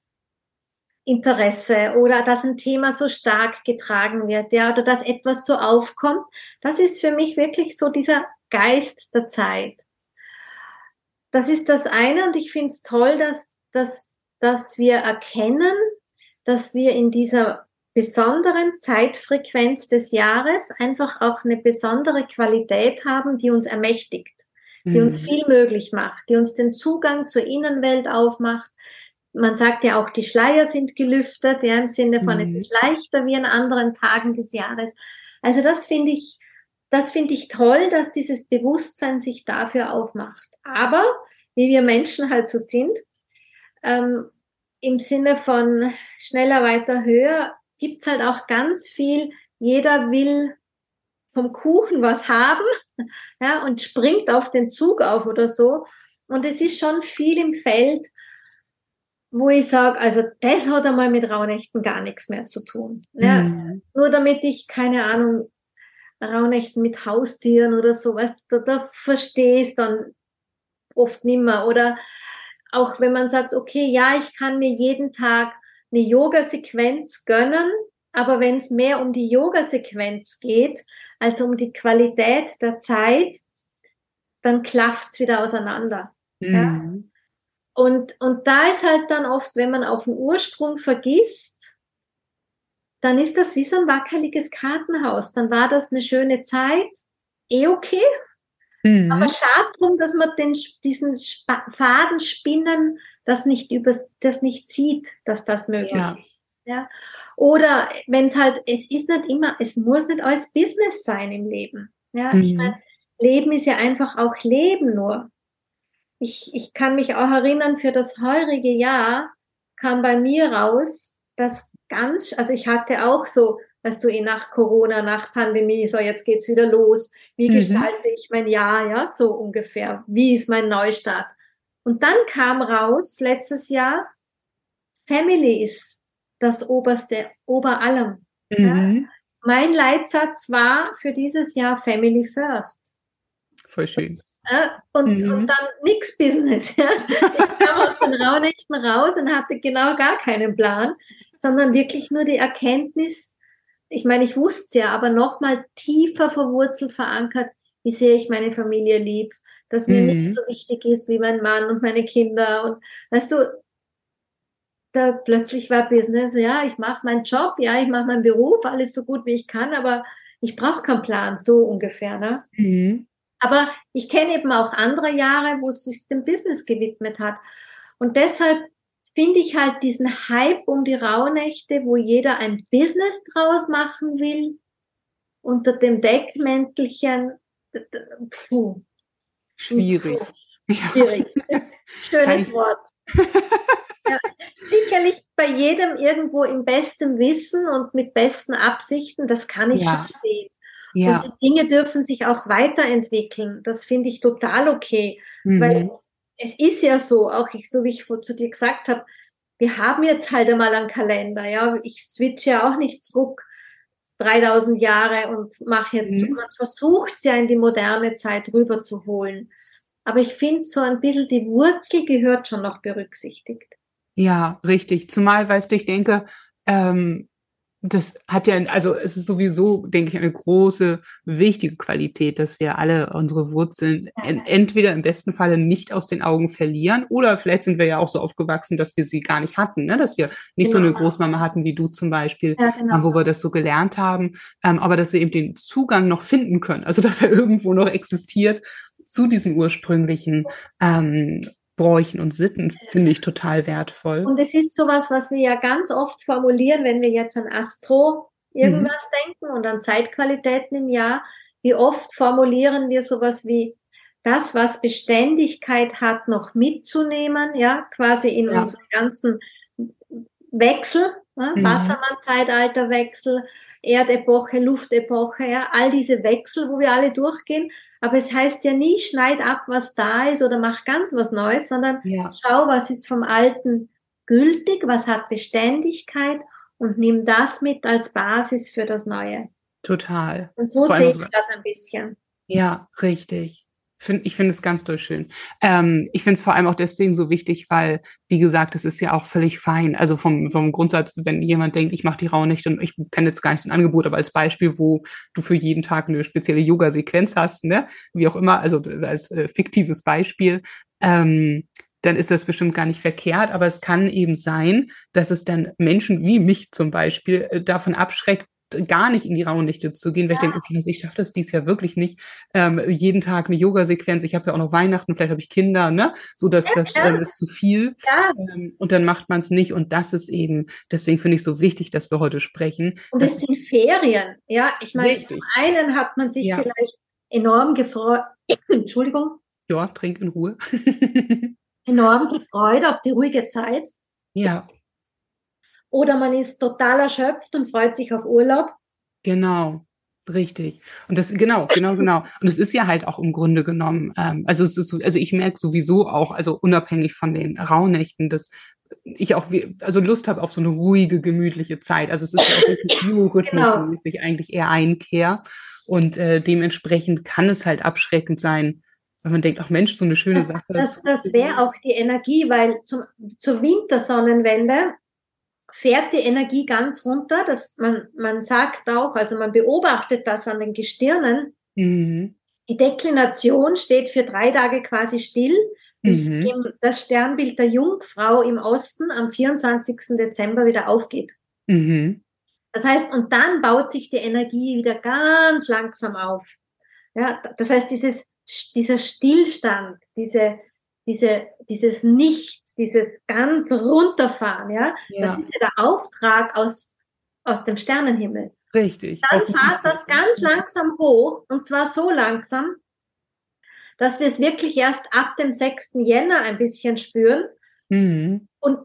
Interesse oder dass ein Thema so stark getragen wird, ja, oder dass etwas so aufkommt, das ist für mich wirklich so dieser Geist der Zeit. Das ist das eine und ich finde es toll, dass, dass, dass wir erkennen, dass wir in dieser besonderen Zeitfrequenz des Jahres einfach auch eine besondere Qualität haben, die uns ermächtigt, die mhm. uns viel möglich macht, die uns den Zugang zur Innenwelt aufmacht. Man sagt ja auch, die Schleier sind gelüftet, ja, im Sinne von, mhm. es ist leichter wie an anderen Tagen des Jahres. Also das finde ich, das finde ich toll, dass dieses Bewusstsein sich dafür aufmacht. Aber wie wir Menschen halt so sind, ähm, im Sinne von schneller, weiter, höher, gibt's halt auch ganz viel, jeder will vom Kuchen was haben *laughs* ja, und springt auf den Zug auf oder so. Und es ist schon viel im Feld, wo ich sage, also das hat einmal mit Rauhnächten gar nichts mehr zu tun. Ja, mhm. Nur damit ich, keine Ahnung, Rauhnächten mit Haustieren oder sowas, da, da verstehe ich dann oft nimmer. Oder auch wenn man sagt, okay, ja, ich kann mir jeden Tag eine Yoga-Sequenz gönnen, aber wenn es mehr um die Yoga-Sequenz geht, als um die Qualität der Zeit, dann klafft's wieder auseinander. Mhm. Ja? Und, und da ist halt dann oft, wenn man auf den Ursprung vergisst, dann ist das wie so ein wackeliges Kartenhaus. Dann war das eine schöne Zeit, eh okay. Mhm. Aber schade drum, dass man den, diesen Faden spinnen, das nicht übers, das nicht sieht, dass das möglich ja. ist. Ja. Oder wenn es halt, es ist nicht immer, es muss nicht alles Business sein im Leben. Ja, mhm. ich meine, Leben ist ja einfach auch Leben nur. Ich, ich kann mich auch erinnern, für das heurige Jahr kam bei mir raus, dass ganz, also ich hatte auch so, weißt du, eh nach Corona, nach Pandemie, so jetzt geht's wieder los. Wie mhm. gestalte ich mein Jahr, ja, so ungefähr? Wie ist mein Neustart? Und dann kam raus letztes Jahr, Family ist das oberste, ober allem. Mhm. Ja? Mein Leitsatz war für dieses Jahr Family First. Voll schön. Ja, und, mhm. und dann nix Business. Ja. Ich kam aus den Raunächten raus und hatte genau gar keinen Plan, sondern wirklich nur die Erkenntnis, ich meine, ich wusste es ja, aber nochmal tiefer verwurzelt, verankert, wie sehr ich meine Familie lieb, dass mir mhm. nicht so wichtig ist wie mein Mann und meine Kinder. Und weißt du, da plötzlich war Business, ja, ich mache meinen Job, ja, ich mache meinen Beruf, alles so gut wie ich kann, aber ich brauche keinen Plan, so ungefähr. Ne? Mhm. Aber ich kenne eben auch andere Jahre, wo es sich dem Business gewidmet hat. Und deshalb finde ich halt diesen Hype um die Rauhnächte, wo jeder ein Business draus machen will, unter dem Deckmäntelchen, puh. Schwierig. *laughs* Schwierig. Schönes Wort. ja, sicherlich bei jedem irgendwo im besten Wissen und mit besten Absichten, das kann ich ja. schon sehen. Ja. Und die Dinge dürfen sich auch weiterentwickeln. Das finde ich total okay. Mhm. Weil es ist ja so, auch ich, so wie ich zu dir gesagt habe, wir haben jetzt halt einmal einen Kalender, ja. Ich switche ja auch nicht zurück 3000 Jahre und mache jetzt, mhm. man versucht es ja in die moderne Zeit rüberzuholen. Aber ich finde, so ein bisschen die Wurzel gehört schon noch berücksichtigt. Ja, richtig. Zumal, weißt du, ich denke, ähm, das hat ja, also es ist sowieso, denke ich, eine große, wichtige Qualität, dass wir alle unsere Wurzeln entweder im besten Falle nicht aus den Augen verlieren oder vielleicht sind wir ja auch so aufgewachsen, dass wir sie gar nicht hatten, ne? dass wir nicht genau. so eine genau. Großmama hatten wie du zum Beispiel, ja, genau. wo wir das so gelernt haben, ähm, aber dass wir eben den Zugang noch finden können, also dass er *laughs* irgendwo noch existiert zu diesem ursprünglichen ähm, Bräuchen und Sitten finde ich total wertvoll. Und es ist sowas, was wir ja ganz oft formulieren, wenn wir jetzt an Astro irgendwas mhm. denken und an Zeitqualitäten im Jahr. Wie oft formulieren wir sowas wie das, was Beständigkeit hat, noch mitzunehmen, ja, quasi in ja. unseren ganzen Wechsel, ja, mhm. Wassermann-Zeitalterwechsel, Erdepoche, Luftepoche, ja, all diese Wechsel, wo wir alle durchgehen. Aber es heißt ja nie, schneid ab, was da ist oder mach ganz was Neues, sondern ja. schau, was ist vom Alten gültig, was hat Beständigkeit und nimm das mit als Basis für das Neue. Total. Und so sehe ich das ein bisschen. Ja, richtig. Find, ich finde es ganz doll schön. Ähm, ich finde es vor allem auch deswegen so wichtig, weil, wie gesagt, es ist ja auch völlig fein. Also vom, vom Grundsatz, wenn jemand denkt, ich mache die Rauhnächte und ich kenne jetzt gar nicht so ein Angebot, aber als Beispiel, wo du für jeden Tag eine spezielle Yoga-Sequenz hast, ne? wie auch immer, also als äh, fiktives Beispiel, ähm, dann ist das bestimmt gar nicht verkehrt. Aber es kann eben sein, dass es dann Menschen wie mich zum Beispiel äh, davon abschreckt, gar nicht in die Rauhnächte zu gehen, weil ja. ich denke, okay, ich schaffe das dies Jahr wirklich nicht. Ähm, jeden Tag eine Yoga-Sequenz, ich habe ja auch noch Weihnachten, vielleicht habe ich Kinder, ne? So dass ja, das ähm, ist zu viel. Ja. Ähm, und dann macht man es nicht. Und das ist eben, deswegen finde ich so wichtig, dass wir heute sprechen. Und es sind Ferien, ja. Ich meine, zum einen hat man sich ja. vielleicht enorm gefreut. *coughs* Entschuldigung. Ja, trink in Ruhe. *laughs* enorm gefreut auf die ruhige Zeit. Ja. Oder man ist total erschöpft und freut sich auf Urlaub. Genau. Richtig. Und das, genau, genau, genau. *laughs* Und es ist ja halt auch im Grunde genommen, ähm, also es ist, also ich merke sowieso auch, also unabhängig von den Rauhnächten, dass ich auch, also Lust habe auf so eine ruhige, gemütliche Zeit. Also es ist ja auch wirklich *laughs* biorhythmusmäßig genau. eigentlich eher Einkehr. Und äh, dementsprechend kann es halt abschreckend sein, wenn man denkt, ach Mensch, so eine schöne das, Sache. Das, das wäre auch die Energie, weil zum, zur Wintersonnenwende fährt die Energie ganz runter. Das, man, man sagt auch, also man beobachtet das an den Gestirnen. Mhm. Die Deklination steht für drei Tage quasi still, bis mhm. das Sternbild der Jungfrau im Osten am 24. Dezember wieder aufgeht. Mhm. Das heißt, und dann baut sich die Energie wieder ganz langsam auf. Ja, das heißt, dieses, dieser Stillstand, diese, diese, dieses Nichts, dieses ganz runterfahren, ja, ja. das ist ja der Auftrag aus, aus dem Sternenhimmel. Richtig. Dann fahrt das ganz langsam hoch und zwar so langsam, dass wir es wirklich erst ab dem 6. Jänner ein bisschen spüren. Mhm. Und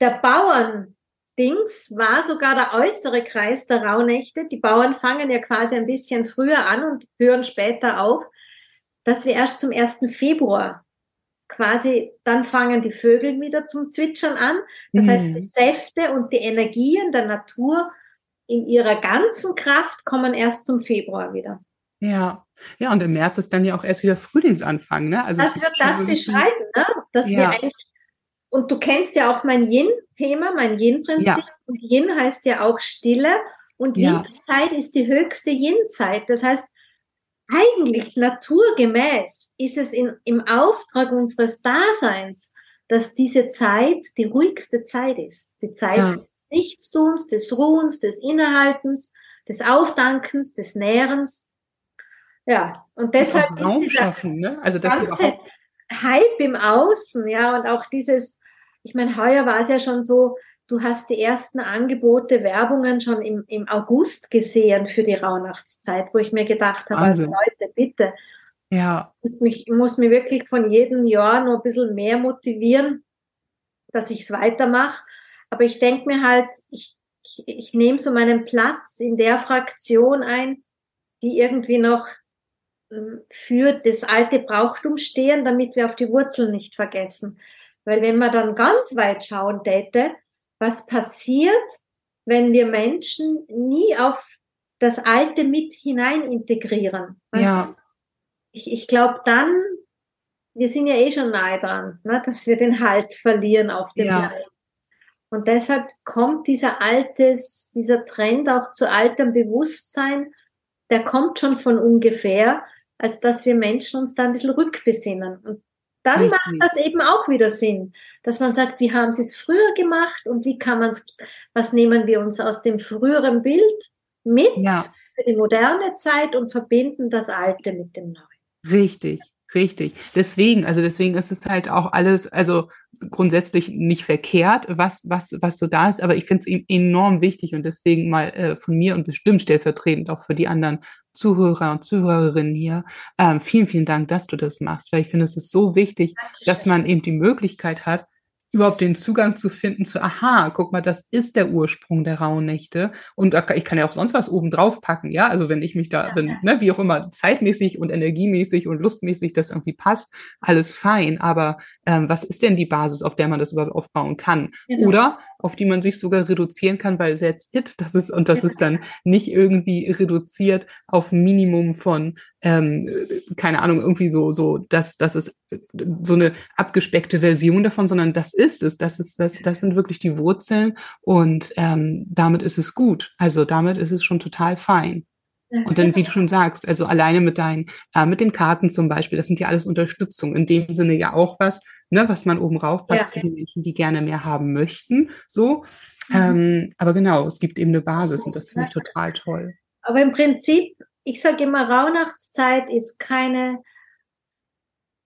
der Bauerndings war sogar der äußere Kreis der Rauhnächte. Die Bauern fangen ja quasi ein bisschen früher an und hören später auf, dass wir erst zum 1. Februar quasi, dann fangen die Vögel wieder zum Zwitschern an. Das mhm. heißt, die Säfte und die Energien der Natur in ihrer ganzen Kraft kommen erst zum Februar wieder. Ja, ja, und im März ist dann ja auch erst wieder Frühlingsanfang, ne? Also das wird das beschreiben, ne? Dass ja. wir eigentlich, und du kennst ja auch mein Yin-Thema, mein Yin-Prinzip. Ja. Und Yin heißt ja auch Stille. Und ja. Yin-Zeit ist die höchste Yin-Zeit. Das heißt, eigentlich naturgemäß ist es in, im Auftrag unseres Daseins, dass diese Zeit die ruhigste Zeit ist. Die Zeit ja. des Nichtstuns, des Ruhens, des Innehaltens, des Aufdankens, des Nährens. Ja, und deshalb und ist dieser schaffen, ne? also das überhaupt Hype im Außen, ja, und auch dieses, ich meine, heuer war es ja schon so, du hast die ersten Angebote, Werbungen schon im, im August gesehen für die Rauhnachtszeit, wo ich mir gedacht habe, also Leute, bitte, ja. ich muss mich, muss mich wirklich von jedem Jahr noch ein bisschen mehr motivieren, dass ich es weitermache. Aber ich denke mir halt, ich, ich, ich nehme so meinen Platz in der Fraktion ein, die irgendwie noch ähm, für das alte Brauchtum stehen, damit wir auf die Wurzeln nicht vergessen. Weil wenn man dann ganz weit schauen täte, was passiert, wenn wir Menschen nie auf das Alte mit hinein integrieren. Weißt ja. Ich, ich glaube dann, wir sind ja eh schon nahe dran, ne, dass wir den Halt verlieren auf dem ja. Und deshalb kommt dieser altes, dieser Trend auch zu altem Bewusstsein, der kommt schon von ungefähr, als dass wir Menschen uns da ein bisschen rückbesinnen. Und dann Richtig. macht das eben auch wieder Sinn dass man sagt, wie haben sie es früher gemacht und wie kann man es, was nehmen wir uns aus dem früheren Bild mit ja. für die moderne Zeit und verbinden das Alte mit dem Neuen. Richtig. Richtig. Deswegen, also deswegen ist es halt auch alles, also grundsätzlich nicht verkehrt, was, was, was so da ist, aber ich finde es enorm wichtig und deswegen mal äh, von mir und bestimmt stellvertretend auch für die anderen Zuhörer und Zuhörerinnen hier, ähm, vielen, vielen Dank, dass du das machst, weil ich finde, es ist so wichtig, dass man eben die Möglichkeit hat, überhaupt den Zugang zu finden zu, aha, guck mal, das ist der Ursprung der Rauhnächte. Und ich kann ja auch sonst was oben drauf packen, ja. Also wenn ich mich da, ja, wenn, ja. ne, wie auch immer, zeitmäßig und energiemäßig und lustmäßig das irgendwie passt, alles fein. Aber ähm, was ist denn die Basis, auf der man das überhaupt aufbauen kann? Genau. Oder auf die man sich sogar reduzieren kann, weil that's it. Das ist, und das ist dann nicht irgendwie reduziert auf Minimum von, ähm, keine Ahnung, irgendwie so, so, das, das ist so eine abgespeckte Version davon, sondern das ist es. Das ist, das, das sind wirklich die Wurzeln und ähm, damit ist es gut. Also damit ist es schon total fein. Und dann, wie du schon sagst, also alleine mit deinen, äh, mit den Karten zum Beispiel, das sind ja alles Unterstützung. In dem Sinne ja auch was, ne, was man oben raufpackt ja. für die Menschen, die gerne mehr haben möchten. So. Mhm. Ähm, aber genau, es gibt eben eine Basis und das finde ich total toll. Aber im Prinzip, ich sage immer, Rauhnachtszeit ist keine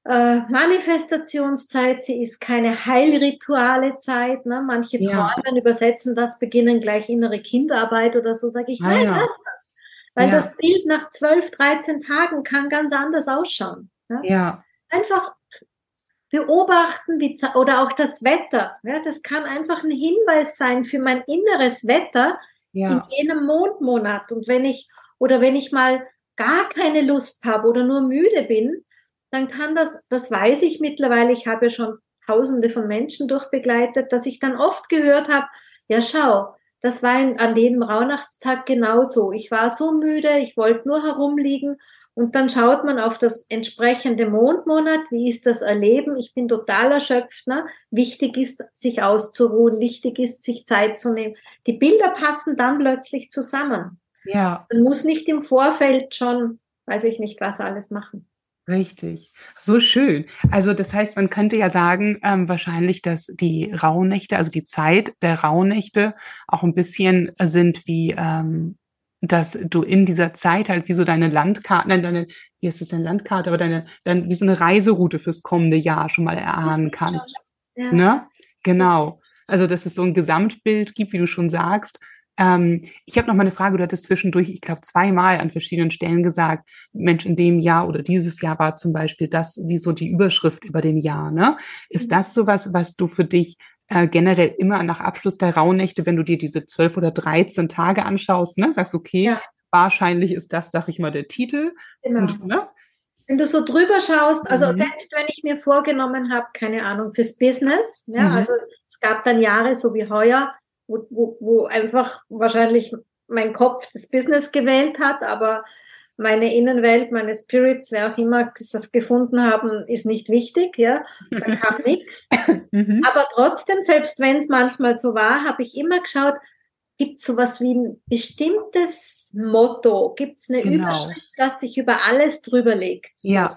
äh, Manifestationszeit, sie ist keine heilrituale Zeit. Ne? Manche ja. träumen, übersetzen das, beginnen gleich innere Kinderarbeit oder so, sage ich, ah, nein, ja. lass das. Weil ja. das Bild nach 12, 13 Tagen kann ganz anders ausschauen. Ne? Ja. Einfach beobachten wie, oder auch das Wetter. Ja, das kann einfach ein Hinweis sein für mein inneres Wetter ja. in jenem Mondmonat. Und wenn ich, oder wenn ich mal gar keine Lust habe oder nur müde bin, dann kann das, das weiß ich mittlerweile, ich habe ja schon tausende von Menschen durchbegleitet, dass ich dann oft gehört habe, ja schau, das war an jedem Rauhnachtstag genauso. Ich war so müde, ich wollte nur herumliegen und dann schaut man auf das entsprechende Mondmonat, wie ist das Erleben? Ich bin total erschöpft. Ne? Wichtig ist, sich auszuruhen, wichtig ist, sich Zeit zu nehmen. Die Bilder passen dann plötzlich zusammen. Ja. Man muss nicht im Vorfeld schon, weiß ich nicht, was alles machen. Richtig. So schön. Also das heißt, man könnte ja sagen, ähm, wahrscheinlich, dass die Rauhnächte, also die Zeit der Rauhnächte auch ein bisschen sind wie, ähm, dass du in dieser Zeit halt wie so deine Landkarte, nein, deine, wie heißt das denn Landkarte, aber deine, dann wie so eine Reiseroute fürs kommende Jahr schon mal erahnen kannst. Ja. Ne? Genau. Also, dass es so ein Gesamtbild gibt, wie du schon sagst, ähm, ich habe noch mal eine Frage, du hattest zwischendurch, ich glaube, zweimal an verschiedenen Stellen gesagt, Mensch, in dem Jahr oder dieses Jahr war zum Beispiel das, wie so die Überschrift über dem Jahr. Ne? Ist mhm. das sowas, was du für dich äh, generell immer nach Abschluss der Rauhnächte, wenn du dir diese zwölf oder dreizehn Tage anschaust, ne, sagst, okay, ja. wahrscheinlich ist das, sag ich mal, der Titel. Genau. Und, ne? Wenn du so drüber schaust, also mhm. selbst wenn ich mir vorgenommen habe, keine Ahnung, fürs Business, ja, mhm. also es gab dann Jahre so wie heuer, wo, wo, wo einfach wahrscheinlich mein Kopf das Business gewählt hat, aber meine Innenwelt, meine Spirits, wer auch immer gefunden haben, ist nicht wichtig, ja, da kam *laughs* nichts. Mhm. Aber trotzdem, selbst wenn es manchmal so war, habe ich immer geschaut, gibt es sowas wie ein bestimmtes Motto, gibt es eine genau. Überschrift, das sich über alles drüber legt. So. Ja,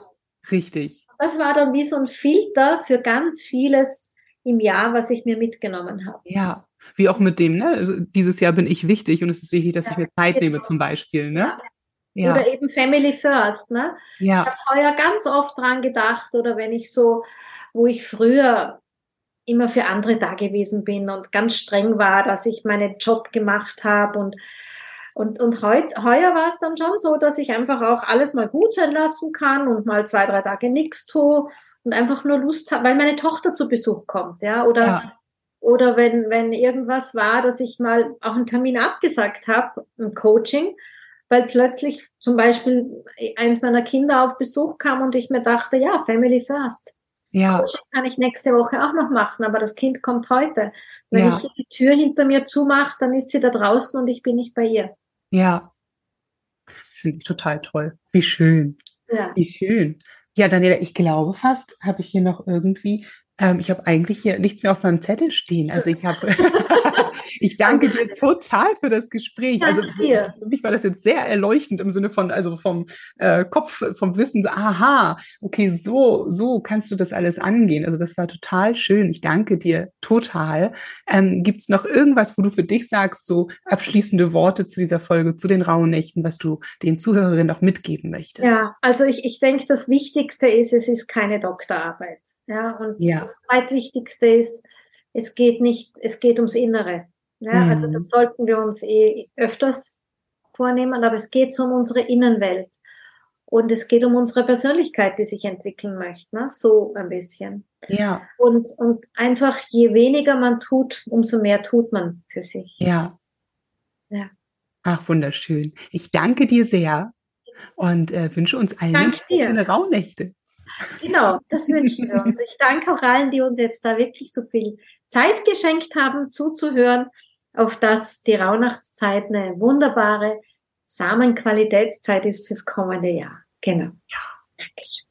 richtig. Das war dann wie so ein Filter für ganz vieles im Jahr, was ich mir mitgenommen habe. Ja, wie auch mit dem, ne? Also dieses Jahr bin ich wichtig und es ist wichtig, dass ja, ich mir Zeit genau. nehme zum Beispiel, ne? Ja. Ja. Oder eben Family First, ne? Ja. Ich habe heuer ganz oft dran gedacht oder wenn ich so, wo ich früher immer für andere da gewesen bin und ganz streng war, dass ich meinen Job gemacht habe und und, und heut, heuer war es dann schon so, dass ich einfach auch alles mal gut sein lassen kann und mal zwei, drei Tage nichts tue und einfach nur Lust habe, weil meine Tochter zu Besuch kommt, ja, oder ja. Oder wenn, wenn irgendwas war, dass ich mal auch einen Termin abgesagt habe, ein Coaching, weil plötzlich zum Beispiel eins meiner Kinder auf Besuch kam und ich mir dachte, ja, Family First. Ja. Coaching kann ich nächste Woche auch noch machen, aber das Kind kommt heute. Wenn ja. ich die Tür hinter mir zumache, dann ist sie da draußen und ich bin nicht bei ihr. Ja. Finde ich total toll. Wie schön. Ja. Wie schön. Ja, Daniela, ich glaube fast, habe ich hier noch irgendwie ähm, ich habe eigentlich hier nichts mehr auf meinem Zettel stehen. Also ich habe, *laughs* ich danke dir total für das Gespräch. Also für mich war das jetzt sehr erleuchtend im Sinne von, also vom äh, Kopf, vom Wissen, so, aha, okay, so, so kannst du das alles angehen. Also das war total schön. Ich danke dir total. Ähm, Gibt es noch irgendwas, wo du für dich sagst, so abschließende Worte zu dieser Folge, zu den rauen Nächten, was du den Zuhörerinnen auch mitgeben möchtest? Ja, also ich, ich denke, das Wichtigste ist, es ist keine Doktorarbeit. Ja, und ja. das zweitwichtigste ist, es geht nicht, es geht ums Innere. Ja, mhm. Also das sollten wir uns eh öfters vornehmen, aber es geht so um unsere Innenwelt. Und es geht um unsere Persönlichkeit, die sich entwickeln möchte, ne? so ein bisschen. Ja. Und, und einfach, je weniger man tut, umso mehr tut man für sich. Ja. Ja. Ach, wunderschön. Ich danke dir sehr und äh, wünsche uns allen schöne Rauhnächte. Genau, das wünschen wir uns. Ich danke auch allen, die uns jetzt da wirklich so viel Zeit geschenkt haben, zuzuhören, auf dass die Rauhnachtszeit eine wunderbare Samenqualitätszeit ist fürs kommende Jahr. Genau. Ja, Dankeschön.